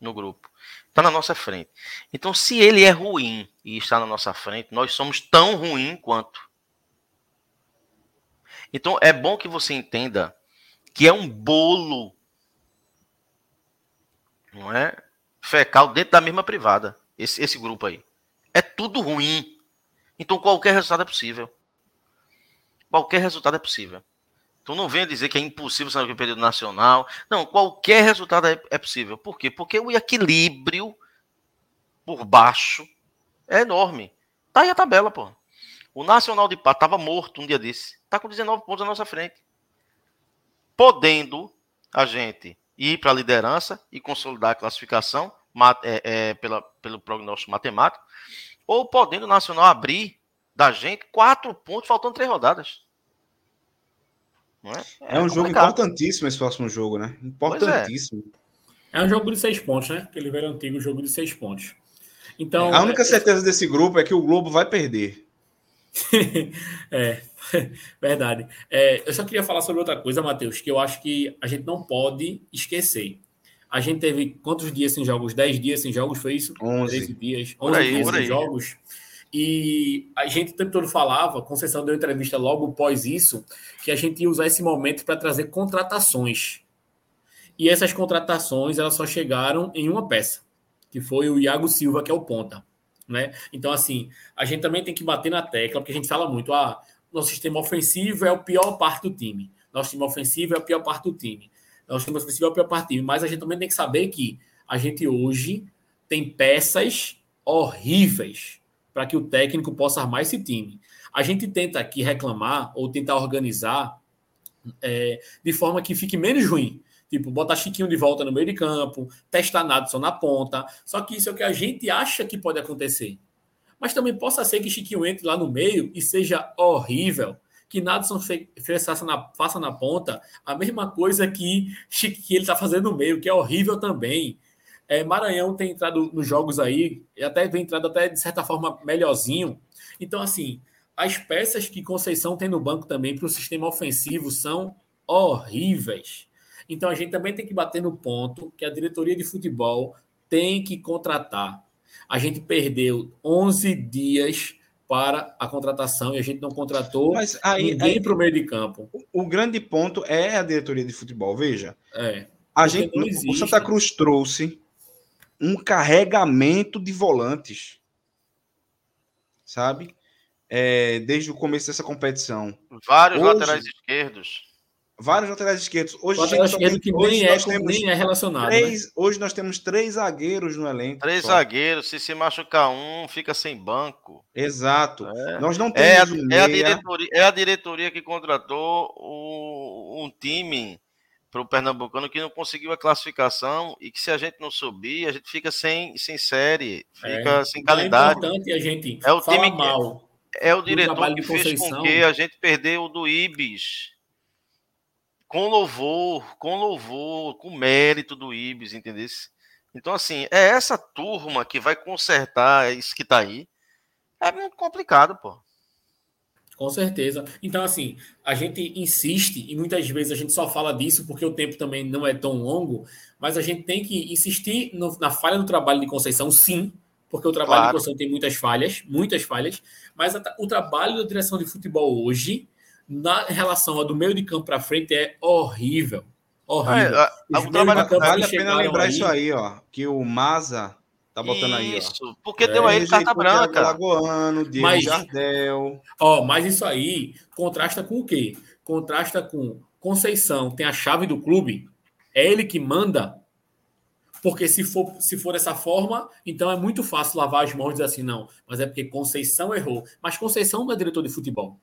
no grupo. Está na nossa frente. Então, se ele é ruim e está na nossa frente, nós somos tão ruim quanto. Então é bom que você entenda que é um bolo, não é? Fecal dentro da mesma privada. Esse, esse grupo aí. É tudo ruim. Então qualquer resultado é possível. Qualquer resultado é possível. Então não venha dizer que é impossível sair do período nacional. Não, qualquer resultado é, é possível. Por quê? Porque o equilíbrio por baixo é enorme. Tá aí a tabela, pô. O Nacional de Pato estava morto um dia desse. Está com 19 pontos na nossa frente. Podendo a gente ir para a liderança e consolidar a classificação é, é, pela, pelo prognóstico matemático, ou podendo o Nacional abrir da gente quatro pontos, faltando três rodadas. É? é? um jogo importantíssimo esse próximo jogo, né? Importantíssimo. É. é. um jogo de seis pontos, né? Aquele velho antigo jogo de seis pontos. Então, a única é, certeza desse grupo é que o Globo vai perder. é, verdade. É, eu só queria falar sobre outra coisa, Matheus, que eu acho que a gente não pode esquecer. A gente teve quantos dias sem jogos? 10 dias sem jogos, foi isso? 11 13 dias. 11 aí, dias sem jogos. E a gente o tempo todo falava, Conceição deu entrevista logo após isso, que a gente ia usar esse momento para trazer contratações. E essas contratações elas só chegaram em uma peça, que foi o Iago Silva, que é o ponta. Né? Então, assim, a gente também tem que bater na tecla, porque a gente fala muito, ah, nosso sistema ofensivo é o pior parte do time. Nosso sistema ofensivo é a pior parte do time. Ofensivo é a pior parte do time. Mas a gente também tem que saber que a gente hoje tem peças horríveis para que o técnico possa armar esse time. A gente tenta aqui reclamar ou tentar organizar é, de forma que fique menos ruim. Tipo, botar Chiquinho de volta no meio de campo, testar Nadson na ponta. Só que isso é o que a gente acha que pode acontecer. Mas também possa ser que Chiquinho entre lá no meio e seja horrível. Que Nadson faça na, faça na ponta a mesma coisa que, que ele está fazendo no meio, que é horrível também. É, Maranhão tem entrado nos jogos aí, e até vem entrado até de certa forma melhorzinho. Então, assim, as peças que Conceição tem no banco também para o sistema ofensivo são horríveis. Então, a gente também tem que bater no ponto que a diretoria de futebol tem que contratar. A gente perdeu 11 dias para a contratação e a gente não contratou Mas aí, ninguém para o meio de campo. O, o, grande ponto é a diretoria de futebol. Veja, é, a gente, o Santa Cruz trouxe um carregamento de volantes, sabe? É, desde o começo dessa competição. Vários hoje, laterais esquerdos. Vários laterais esquerdos. Hoje, lateral esquerdo que nem, é, nem é relacionado. Três, né? Hoje nós temos três zagueiros no elenco. Três só. zagueiros. Se se machucar um, fica sem banco. Exato. É. Nós não é temos. É a, é, a diretoria, é a diretoria que contratou o, um time para o Pernambucano que não conseguiu a classificação e que se a gente não subir, a gente fica sem, sem série, fica é, sem qualidade. É importante a gente é o time mal. É o diretor que fez com que a gente perdeu o do Ibis. Com louvor, com louvor, com mérito do Ibis, entendeu? Então, assim, é essa turma que vai consertar isso que tá aí. É muito complicado, pô. Com certeza. Então, assim, a gente insiste, e muitas vezes a gente só fala disso porque o tempo também não é tão longo, mas a gente tem que insistir no, na falha do trabalho de Conceição, sim, porque o trabalho claro. de Conceição tem muitas falhas, muitas falhas, mas a, o trabalho da direção de futebol hoje, na relação ao do meio de campo para frente, é horrível. Horrível. É, a, o trabalho, vale a pena lembrar aí, isso aí, ó, que o Maza Tá botando aí. Isso, porque deu a ele carta branca. Lagoano, Diego mas, Jardel. Ó, mas isso aí contrasta com o quê? Contrasta com Conceição tem a chave do clube, é ele que manda. Porque se for, se for dessa forma, então é muito fácil lavar as mãos e dizer assim, não, mas é porque Conceição errou. Mas Conceição não é diretor de futebol.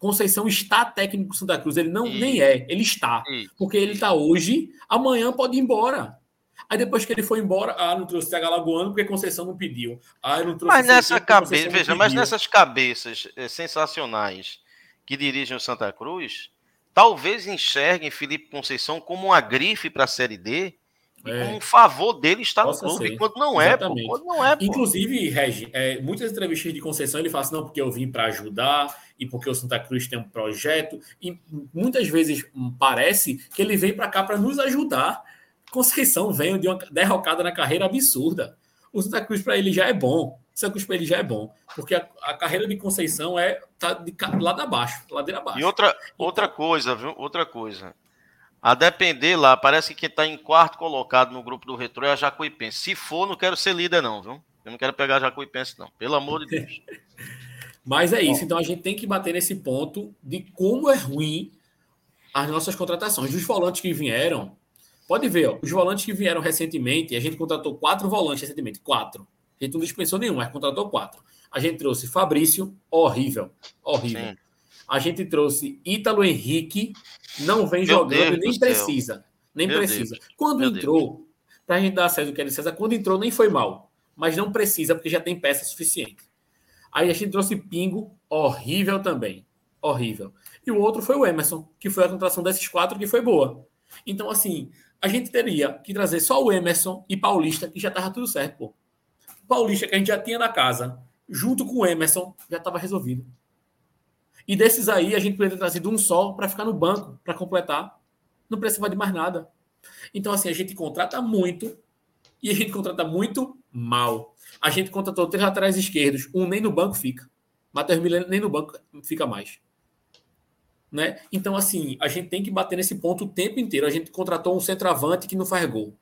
Conceição está técnico do Santa Cruz, ele não nem é, ele está. Porque ele está hoje, amanhã pode ir embora. Aí depois que ele foi embora, ah, não trouxe TH Lagoano porque Conceição não pediu. Ah, não trouxe mas nessa cabeça, veja, mas nessas cabeças é, sensacionais que dirigem o Santa Cruz, talvez enxerguem Felipe Conceição como uma grife para a Série D e é. favor dele estar Possa no clube, ser. quando não é, pô, quando não é. Pô. Inclusive, Regi, é, muitas entrevistas de Conceição ele fala assim, não, porque eu vim para ajudar e porque o Santa Cruz tem um projeto e muitas vezes hum, parece que ele vem para cá para nos ajudar Conceição vem de uma derrocada na carreira absurda. O Santa Cruz para ele já é bom. O Santa Cruz para ele já é bom. Porque a, a, carreira de Conceição é tá de lado abaixo, ladeira abaixo. E outra, outra coisa, viu? Outra coisa. A depender lá, parece que quem está em quarto colocado no grupo do Retro é a Jacuipense. Se for, não quero ser líder, não, viu? Eu não quero pegar a Jacuipense, não. Pelo amor de Deus. Mas é isso. Então a gente tem que bater nesse ponto de como é ruim as nossas contratações. Os volantes que vieram, Pode ver, ó, os volantes que vieram recentemente, a gente contratou quatro volantes recentemente, quatro. A gente não dispensou nenhum, mas contratou quatro. A gente trouxe Fabrício, horrível, horrível. Sim. A gente trouxe Ítalo Henrique, não vem Meu jogando Deus nem precisa. Nem Meu precisa. Deus. Quando Meu entrou, para a gente dar a César o que é César, quando entrou nem foi mal. Mas não precisa, porque já tem peça suficiente. Aí a gente trouxe Pingo, horrível também. Horrível. E o outro foi o Emerson, que foi a contratação desses quatro que foi boa. Então, assim, a gente teria que trazer só o Emerson e Paulista, que já estava tudo certo, pô. Paulista, que a gente já tinha na casa, junto com o Emerson, já estava resolvido. E desses aí, a gente poderia ter trazido um só para ficar no banco, para completar. Não precisava de mais nada. Então, assim, a gente contrata muito e a gente contrata muito mal. A gente contratou três laterais esquerdos, um nem no banco fica. Matheus Milena nem no banco fica mais. Né? Então, assim, a gente tem que bater nesse ponto o tempo inteiro. A gente contratou um centroavante que não faz gol.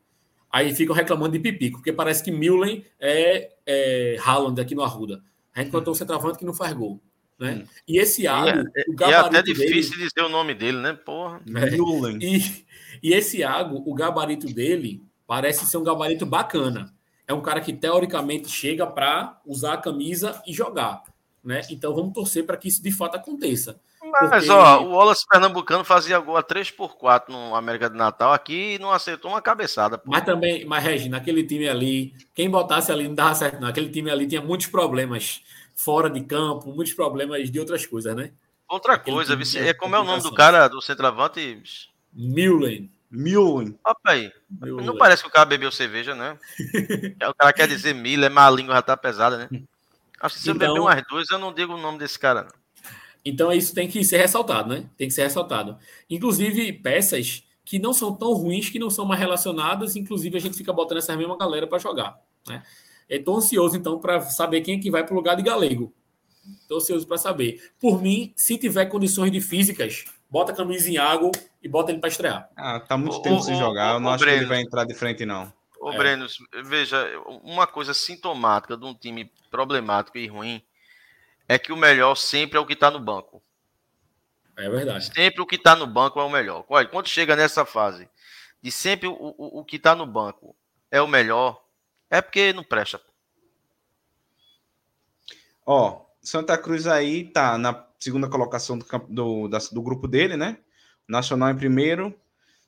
Aí ficam reclamando de pipico, porque parece que Millen é, é Haaland aqui no Arruda. A gente contratou um centroavante que não faz gol. Né? Hum. E esse Iago, é, o é até difícil dele, dizer o nome dele, né? Porra. É, e, e esse Iago, o gabarito dele parece ser um gabarito bacana. É um cara que teoricamente chega para usar a camisa e jogar. Né? Então vamos torcer para que isso de fato aconteça. Mas, porque... ó, o Wallace Pernambucano fazia gol a 3x4 no América de Natal aqui e não acertou uma cabeçada. Pô. Mas também, mas Regi, naquele time ali, quem botasse ali não dava certo, não. Aquele time ali tinha muitos problemas fora de campo, muitos problemas de outras coisas, né? Outra Aquele coisa, vice, é como é o nome do cara do centroavante? Mullen. Mullen. Opa aí. Mullen. Não parece que o cara bebeu cerveja, né? é, o cara quer dizer Miller, mas a língua já tá pesada, né? Acho que se então, eu beber umas duas, eu não digo o nome desse cara. Não. Então isso tem que ser ressaltado, né? Tem que ser ressaltado. Inclusive peças que não são tão ruins, que não são mais relacionadas, inclusive a gente fica botando essa mesma galera para jogar, né? Estou ansioso então para saber quem é que vai para o lugar de Galego. Estou ansioso para saber. Por mim, se tiver condições de físicas, bota a camisa em água e bota ele para estrear. Ah, tá muito tempo sem jogar. Eu não acho Breno, que ele vai entrar de frente, não. Ô, é. Breno, veja, uma coisa sintomática de um time problemático e ruim é que o melhor sempre é o que está no banco. É verdade. Sempre o que está no banco é o melhor. Olha, quando chega nessa fase de sempre o, o, o que está no banco é o melhor, é porque não presta. Ó, Santa Cruz aí tá na segunda colocação do, do, da, do grupo dele, né? Nacional em primeiro,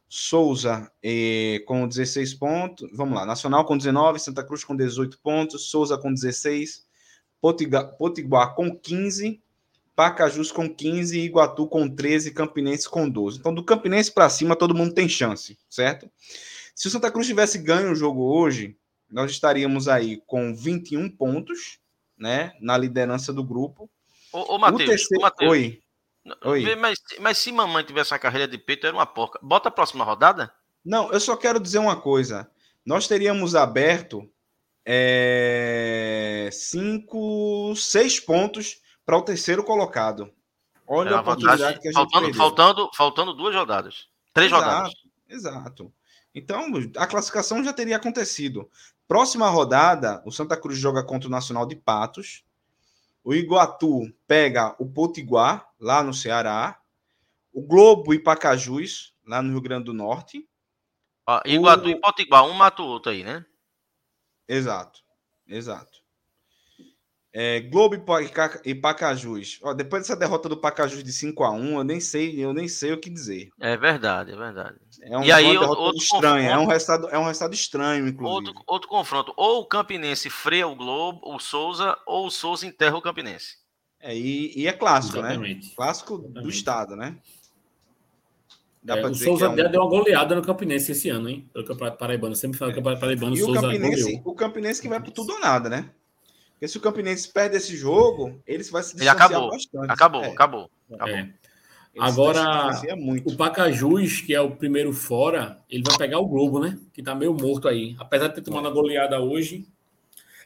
Souza eh, com 16 pontos. Vamos lá, Nacional com 19, Santa Cruz com 18 pontos, Souza com 16, Potiguar com 15, Pacajus com 15, Iguatu com 13, Campinense com 12. Então, do Campinense para cima, todo mundo tem chance, certo? Se o Santa Cruz tivesse ganho o jogo hoje, nós estaríamos aí com 21 pontos, né, na liderança do grupo. Ô, ô Matheus, terceiro... Mateus, Oi. Oi. Mas, mas se mamãe tivesse a carreira de peito, era uma porca. Bota a próxima rodada? Não, eu só quero dizer uma coisa. Nós teríamos aberto é, cinco, seis pontos para o terceiro colocado. Olha é a oportunidade que a gente faltando, faltando, faltando duas rodadas. Três exato, rodadas. Exato. Então, a classificação já teria acontecido. Próxima rodada, o Santa Cruz joga contra o Nacional de Patos. O Iguatu pega o Potiguar, lá no Ceará. O Globo e Pacajus, lá no Rio Grande do Norte. Ah, Iguatu o... e Potiguar, um mata o outro aí, né? Exato, exato. É, Globo e Pacajus. Ó, depois dessa derrota do Pacajus de 5 a 1 eu nem sei, eu nem sei o que dizer. É verdade, é verdade. É um, e aí, outro estranho, é um resultado, é um resultado estranho, inclusive. Outro, outro confronto, ou o Campinense freia o Globo, o Souza, ou o Souza enterra o Campinense. É, e, e é clássico, né? Exatamente. né? Clássico Exatamente. do estado, né? Dá é, o Souza é um... deu uma goleada no Campinense esse ano, hein? Pelo Campeonato Paraibano. Sempre falo que o Campeonato Paraibano, e o Souza Campinense, goleou. o Campinense que vai por tudo ou nada, né? Porque se o Campinense perde esse jogo, ele vai se distanciar ele acabou, bastante. Acabou, é. acabou, acabou. É. Agora, o Pacajus, que é o primeiro fora, ele vai pegar o Globo, né? Que tá meio morto aí. Apesar de ter tomado a goleada hoje.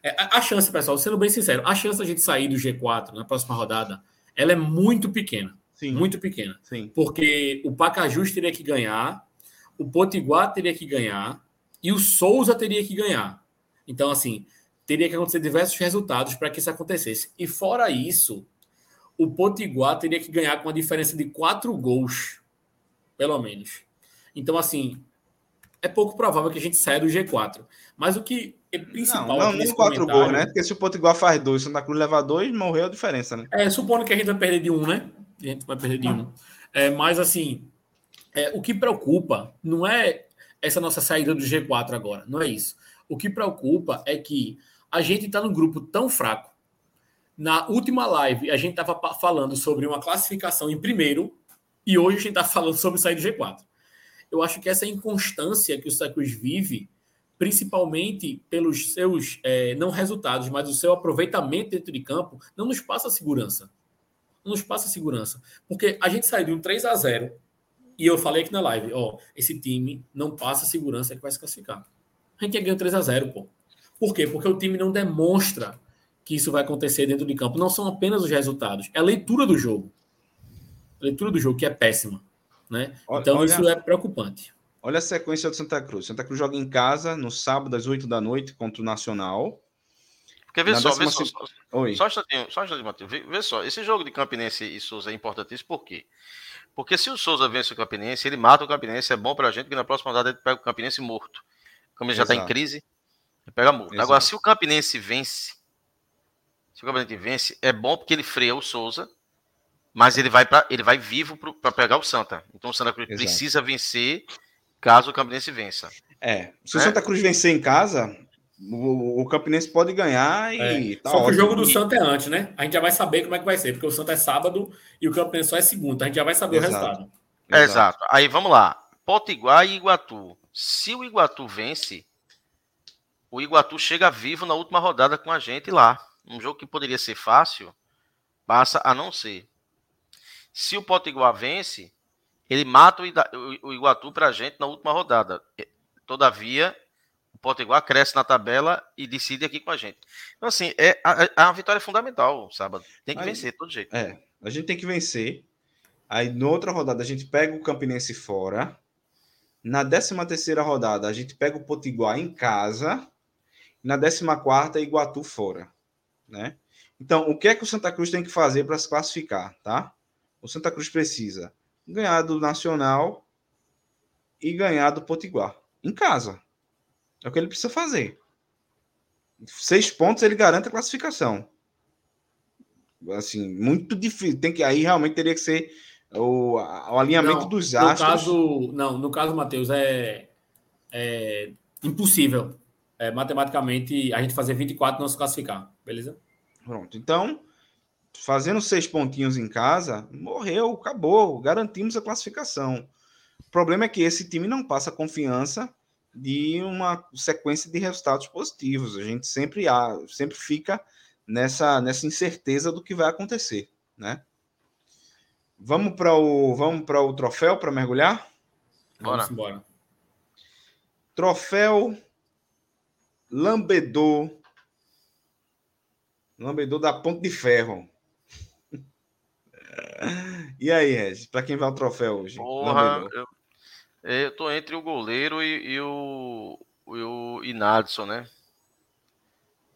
É, a, chance, pessoal, sendo bem sincero, a chance da gente sair do G4 na próxima rodada, ela é muito pequena. Sim. Muito pequena. Sim. Porque o Pacajus teria que ganhar, o Potiguar teria que ganhar e o Souza teria que ganhar. Então, assim, teria que acontecer diversos resultados para que isso acontecesse. E fora isso, o Potiguar teria que ganhar com a diferença de quatro gols, pelo menos. Então, assim, é pouco provável que a gente saia do G4. Mas o que principal. Não, não nem quatro gols, né? Porque se o Potiguar faz dois, Santa Cruz leva dois, morreu a diferença, né? É, supondo que a gente vai perder de um, né? A gente vai perder de um. É, mas assim, é, o que preocupa não é essa nossa saída do G4 agora, não é isso. O que preocupa é que a gente está num grupo tão fraco. Na última live, a gente estava falando sobre uma classificação em primeiro e hoje a gente está falando sobre sair do G4. Eu acho que essa inconstância que o Cruz vive principalmente pelos seus, é, não resultados, mas o seu aproveitamento dentro de campo, não nos passa segurança. Não nos passa segurança. Porque a gente saiu de um 3 a 0 e eu falei aqui na live, ó, esse time não passa segurança que vai se classificar. A gente ia ganhar 3 a 0 pô. Por quê? Porque o time não demonstra que isso vai acontecer dentro de campo. Não são apenas os resultados, é a leitura do jogo. A leitura do jogo que é péssima. Né? Então olha, isso é preocupante. Olha a sequência do Santa Cruz. Santa Cruz joga em casa no sábado às 8 da noite contra o Nacional. Porque vê só, vê só, só, Oi. só um instantinho, só um instantinho, Matheus. Vê, vê, só, esse jogo de Campinense e Souza é importantíssimo por quê? Porque se o Souza vence o Campinense, ele mata o Campinense, é bom pra gente, porque na próxima rodada ele pega o Campinense morto. Como ele já está em crise, pega. Agora, se o Campinense vence, se o Campinense vence, é bom porque ele freia o Souza, mas ele vai, pra, ele vai vivo para pegar o Santa. Então o Santa Cruz Exato. precisa vencer caso o Campinense vença. É, se o é. Santa Cruz vencer em casa, o, o Campinense pode ganhar e é. tá Só que o jogo do Santa é antes, né? A gente já vai saber como é que vai ser, porque o Santa é sábado e o Campinense só é segunda. A gente já vai saber Exato. o resultado. Exato. Exato. Aí vamos lá. Potiguar e Iguatu. Se o Iguatu vence, o Iguatu chega vivo na última rodada com a gente lá. Um jogo que poderia ser fácil, passa a não ser. Se o Potiguar vence, ele mata o Iguatu para a gente na última rodada. Todavia, o Potiguar cresce na tabela e decide aqui com a gente. Então, assim, é, a, a vitória é fundamental sábado. Tem que Aí, vencer, de todo jeito. É, a gente tem que vencer. Aí, na outra rodada, a gente pega o Campinense fora. Na 13 terceira rodada, a gente pega o Potiguar em casa. Na 14 quarta, Iguatu fora. Né? Então, o que é que o Santa Cruz tem que fazer para se classificar, tá? O Santa Cruz precisa ganhar do Nacional e ganhar do Potiguar. Em casa. É o que ele precisa fazer. Seis pontos ele garante a classificação. Assim, muito difícil. Tem que aí realmente teria que ser o, o alinhamento não, dos astros. No caso, não, no caso, Matheus, é, é impossível. É, matematicamente, a gente fazer 24 e não se classificar, beleza? Pronto. Então, fazendo seis pontinhos em casa, morreu, acabou, garantimos a classificação. O problema é que esse time não passa confiança de uma sequência de resultados positivos. A gente sempre, há, sempre fica nessa, nessa incerteza do que vai acontecer, né? Vamos para o vamos para o troféu para mergulhar? Bora. Vamos embora. Troféu Lambedor. Lambedor da Ponte de Ferro. E aí, Regis, para quem vai o troféu hoje? Porra, eu, eu tô entre o goleiro e, e o, e o Inadson, né?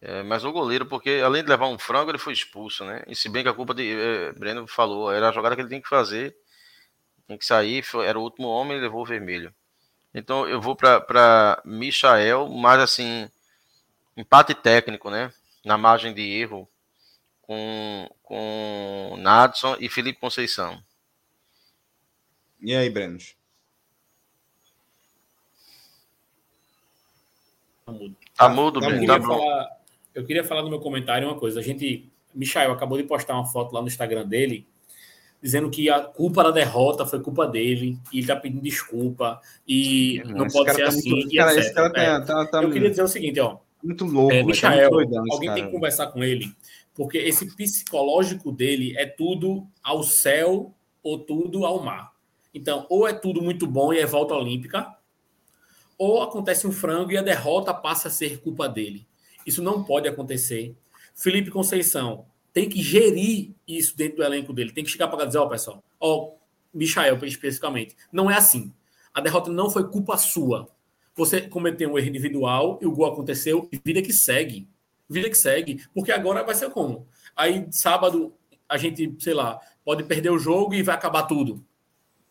É, mas o goleiro, porque além de levar um frango, ele foi expulso, né? E se bem que a culpa de. É, Breno falou, era a jogada que ele tem que fazer. Tem que sair, foi, era o último homem e levou o vermelho. Então eu vou para Michael, mas assim, empate técnico, né? Na margem de erro com, com Nadson e Felipe Conceição. E aí, Brenos? Tá mudo. Tá mudo, tá, tá falar, eu queria falar no meu comentário uma coisa. A gente, Michael acabou de postar uma foto lá no Instagram dele, dizendo que a culpa da derrota foi culpa dele, e ele tá pedindo desculpa, e não, não pode ser tá assim. Muito, cara, esse cara tá, é, tá, tá, eu queria dizer o seguinte, ó. Muito louco. É, tá Michael, doidão, alguém tem que conversar com ele porque esse psicológico dele é tudo ao céu ou tudo ao mar. Então, ou é tudo muito bom e é volta olímpica, ou acontece um frango e a derrota passa a ser culpa dele. Isso não pode acontecer. Felipe Conceição tem que gerir isso dentro do elenco dele. Tem que chegar para dizer, ó, oh, pessoal, ó, oh, Michael especificamente, não é assim. A derrota não foi culpa sua. Você cometeu um erro individual e o gol aconteceu e vida que segue vida que segue, porque agora vai ser como? Aí sábado a gente, sei lá, pode perder o jogo e vai acabar tudo.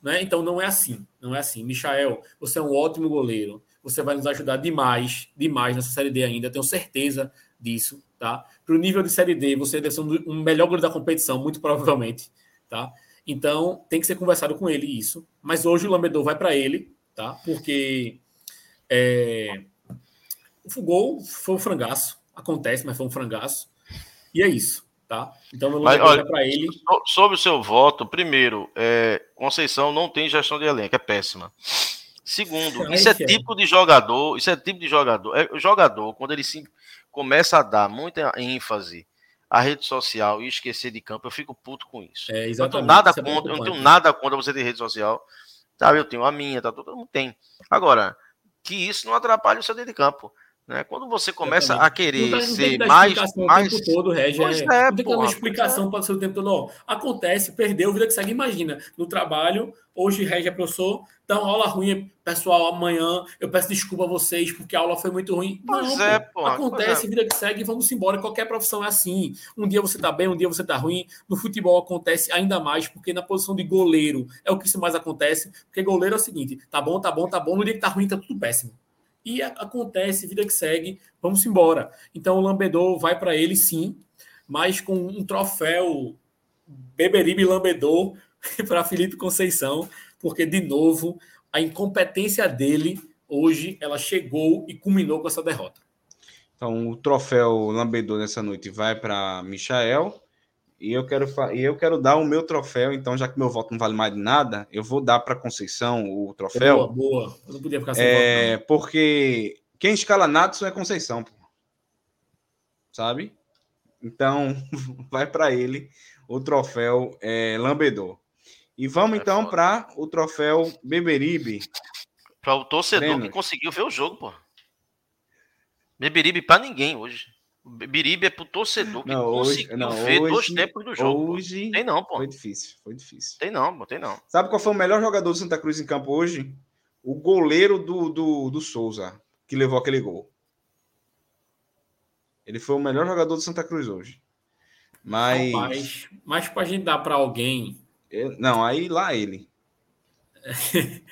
Né? Então não é assim, não é assim. Michael, você é um ótimo goleiro. você vai nos ajudar demais, demais nessa Série D ainda, tenho certeza disso, tá? Para o nível de Série D, você deve ser um melhor goleiro da competição, muito provavelmente, tá? Então, tem que ser conversado com ele isso. Mas hoje o Lambedor vai para ele, tá? Porque é, o gol foi um frangaço. Acontece, mas foi um frangaço. E é isso, tá? Então, o Lambedor vai para ele. Sobre o seu voto, primeiro, é, Conceição não tem gestão de elenco, é péssima. Segundo, isso é, é tipo de jogador, isso é tipo de jogador. É, o jogador, quando ele se começa a dar muita ênfase a rede social e esquecer de campo, eu fico puto com isso. É, exatamente. Eu não tenho nada é contra, eu não tenho nada contra você ter rede social. Sabe, eu tenho a minha, tá, todo mundo tem. Agora, que isso não atrapalhe o seu dentro de campo. Né? Quando você começa a querer não ser mais. mais... O tempo todo, Regi, é, é, não tem que dar uma explicação para o seu tempo todo. Não. Acontece, perdeu, vida que segue. Imagina, no trabalho, hoje Regi é professor, então aula ruim, pessoal, amanhã eu peço desculpa a vocês porque a aula foi muito ruim. Pois não, é, acontece, é. vida que segue, vamos embora. Qualquer profissão é assim. Um dia você tá bem, um dia você tá ruim. No futebol acontece ainda mais, porque na posição de goleiro é o que isso mais acontece. Porque goleiro é o seguinte: tá bom, tá bom, tá bom. No dia que tá ruim, tá tudo péssimo. E acontece, vida que segue, vamos embora. Então o Lambedor vai para ele sim, mas com um troféu Beberibe Lambedor para Felipe Conceição, porque de novo a incompetência dele hoje ela chegou e culminou com essa derrota. Então o troféu Lambedor nessa noite vai para Michael e eu quero e eu quero dar o meu troféu, então já que meu voto não vale mais de nada, eu vou dar para Conceição o troféu. Boa, boa. Eu não podia ficar sem é, voto, não. porque quem escala Natson é Conceição, pô. sabe? Então vai para ele o troféu é, Lambedor. E vamos é então para o troféu Beberibe. Para o torcedor que conseguiu ver o jogo, pô. Beberibe para ninguém hoje. Biribe é pro torcedor que não, conseguiu hoje, não, ver hoje, dois tempos do jogo. Hoje tem não, pô. Foi difícil, foi difícil. Tem não, pô, tem não. Sabe qual foi o melhor jogador do Santa Cruz em campo hoje? O goleiro do, do, do Souza, que levou aquele gol. Ele foi o melhor jogador do Santa Cruz hoje. Mas. Mas, mas pra gente dar para alguém. Não, aí lá ele.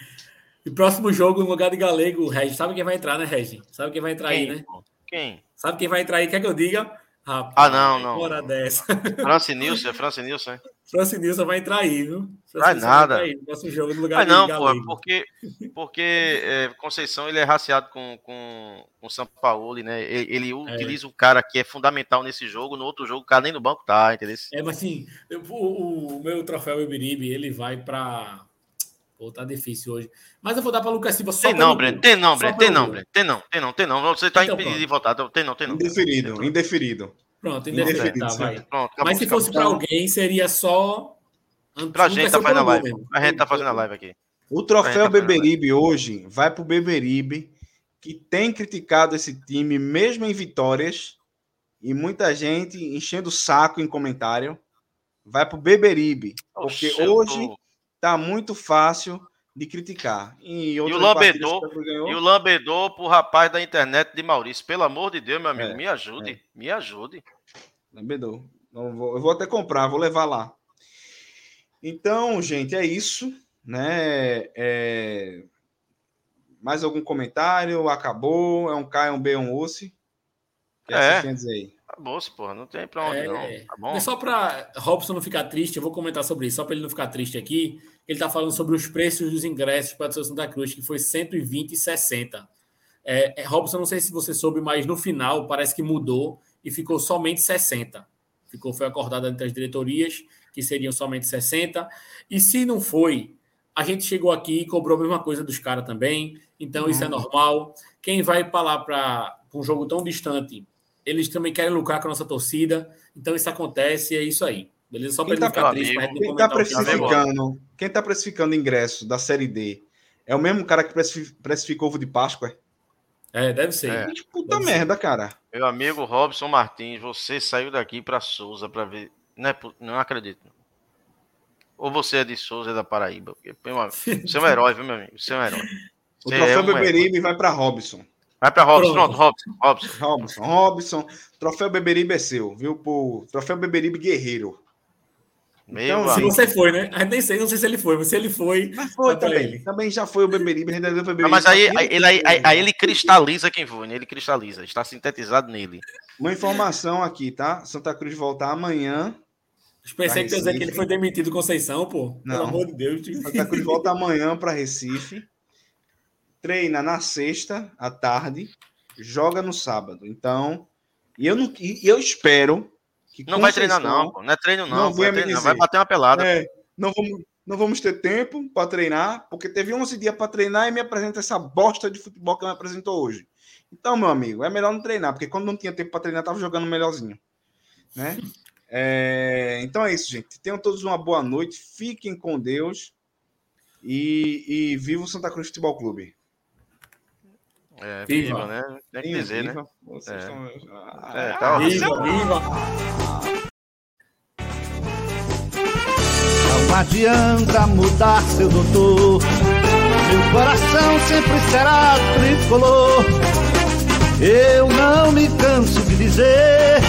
e próximo jogo, no lugar de Galego, Regi. Sabe quem vai entrar, né, Regi? Sabe quem vai entrar quem? aí, né? Quem? Sabe quem vai entrar aí? Quer que eu diga? Rapaz, ah, não, não. Hora dessa. France Nilson, é France Nilson, é? France Nilson vai entrar aí, viu? Vai nada. Vai nosso jogo no lugar não, pô, porque, porque é, Conceição ele é raciado com, com, com São Paulo, né? Ele, ele é. utiliza o cara que é fundamental nesse jogo, no outro jogo o cara nem no banco tá, entendeu? É, mas assim, o, o meu troféu Ibiribe, ele vai para Pô, tá difícil hoje. Mas eu vou dar para Lucas Silva só Tem não, Breno. Tem não, Breno. Tem não, Breno. Tem não, tem não, tem não. Você tá então, impedido de votar. Tem não, tem não. Indeferido, indeferido. Pronto, indeferido. Tá, vai. Pronto, acabou, Mas se fosse para alguém, seria só. Pra gente tá fazendo a live. A gente tá fazendo a live aqui. O troféu tá Beberibe hoje vai pro Beberibe, que tem criticado esse time, mesmo em vitórias, e muita gente enchendo o saco em comentário. Vai pro Beberibe. Porque Oxe, hoje. Tô tá muito fácil de criticar. e o lambedor, e o lambedor pro rapaz da internet de Maurício. Pelo amor de Deus, meu amigo, é, me ajude, é. me ajude. Lambedor. Vou, eu vou até comprar, vou levar lá. Então, gente, é isso, né? É... Mais algum comentário? Acabou? É um K, é um B, é um que é. dizer aí? Acabou-se, porra. Não tem pra onde, é, não. Tá bom? só pra Robson não ficar triste, eu vou comentar sobre isso, só para ele não ficar triste aqui. Ele tá falando sobre os preços dos ingressos para a Santa Cruz, que foi 120 e 60. É, é, Robson, não sei se você soube, mas no final parece que mudou e ficou somente 60. Ficou, foi acordado entre as diretorias que seriam somente 60. E se não foi, a gente chegou aqui e cobrou a mesma coisa dos caras também. Então, isso é uhum. normal. Quem vai para lá para um jogo tão distante eles também querem lucrar com a nossa torcida. Então isso acontece e é isso aí. Beleza? Só para tá, ficar triste, quem está precificando, quem tá precificando ingresso da série D é o mesmo cara que precificou ovo de Páscoa? É, deve ser. É. Puta deve merda, ser. cara. Meu amigo Robson Martins, você saiu daqui para Souza para ver. Não, é, não acredito. Ou você é de Souza, é da Paraíba. Porque, você é um herói, viu, meu amigo? Você é um herói. Você o troféu é um Beberibe vai para Robson. Vai para Robson, pronto, Robson, Robson. Robson, Robson. Troféu Beberibe é seu, viu? Por... Troféu Beberibe Guerreiro. Meu Se você foi, né? A gente nem sei, não sei se ele foi, mas se ele foi. Mas foi também. ele. Também já foi o Beberibe, deu o Beberibe. Mas aí, aí, ele, aí, aí- aí ele... cristaliza quem foi, né? Ele cristaliza, está sintetizado nele. Uma informação aqui, tá? Santa Cruz volta amanhã. Pensei que dizer que ele foi demitido Conceição, pô. Não. Pelo amor de Deus. tio. Santa Cruz volta amanhã para Recife. Treina na sexta à tarde, joga no sábado. Então, e eu não e eu espero que Não vai treinar, não, pô. Não é treino, não. Não, vai, me treinar, vai bater uma pelada. É, não vamos não vamos ter tempo para treinar, porque teve 11 dias para treinar e me apresenta essa bosta de futebol que me apresentou hoje. Então, meu amigo, é melhor não treinar, porque quando não tinha tempo para treinar, tava jogando melhorzinho, né? É, então é isso, gente. Tenham todos uma boa noite, fiquem com Deus e, e viva o Santa Cruz Futebol Clube. É, Viva. viva, né? Tem que Viva, dizer, né? viva. Vocês É. estão- É, tá Viva, viva. Não adianta mudar, seu doutor. Meu coração sempre será tricolor. Eu não me canso de dizer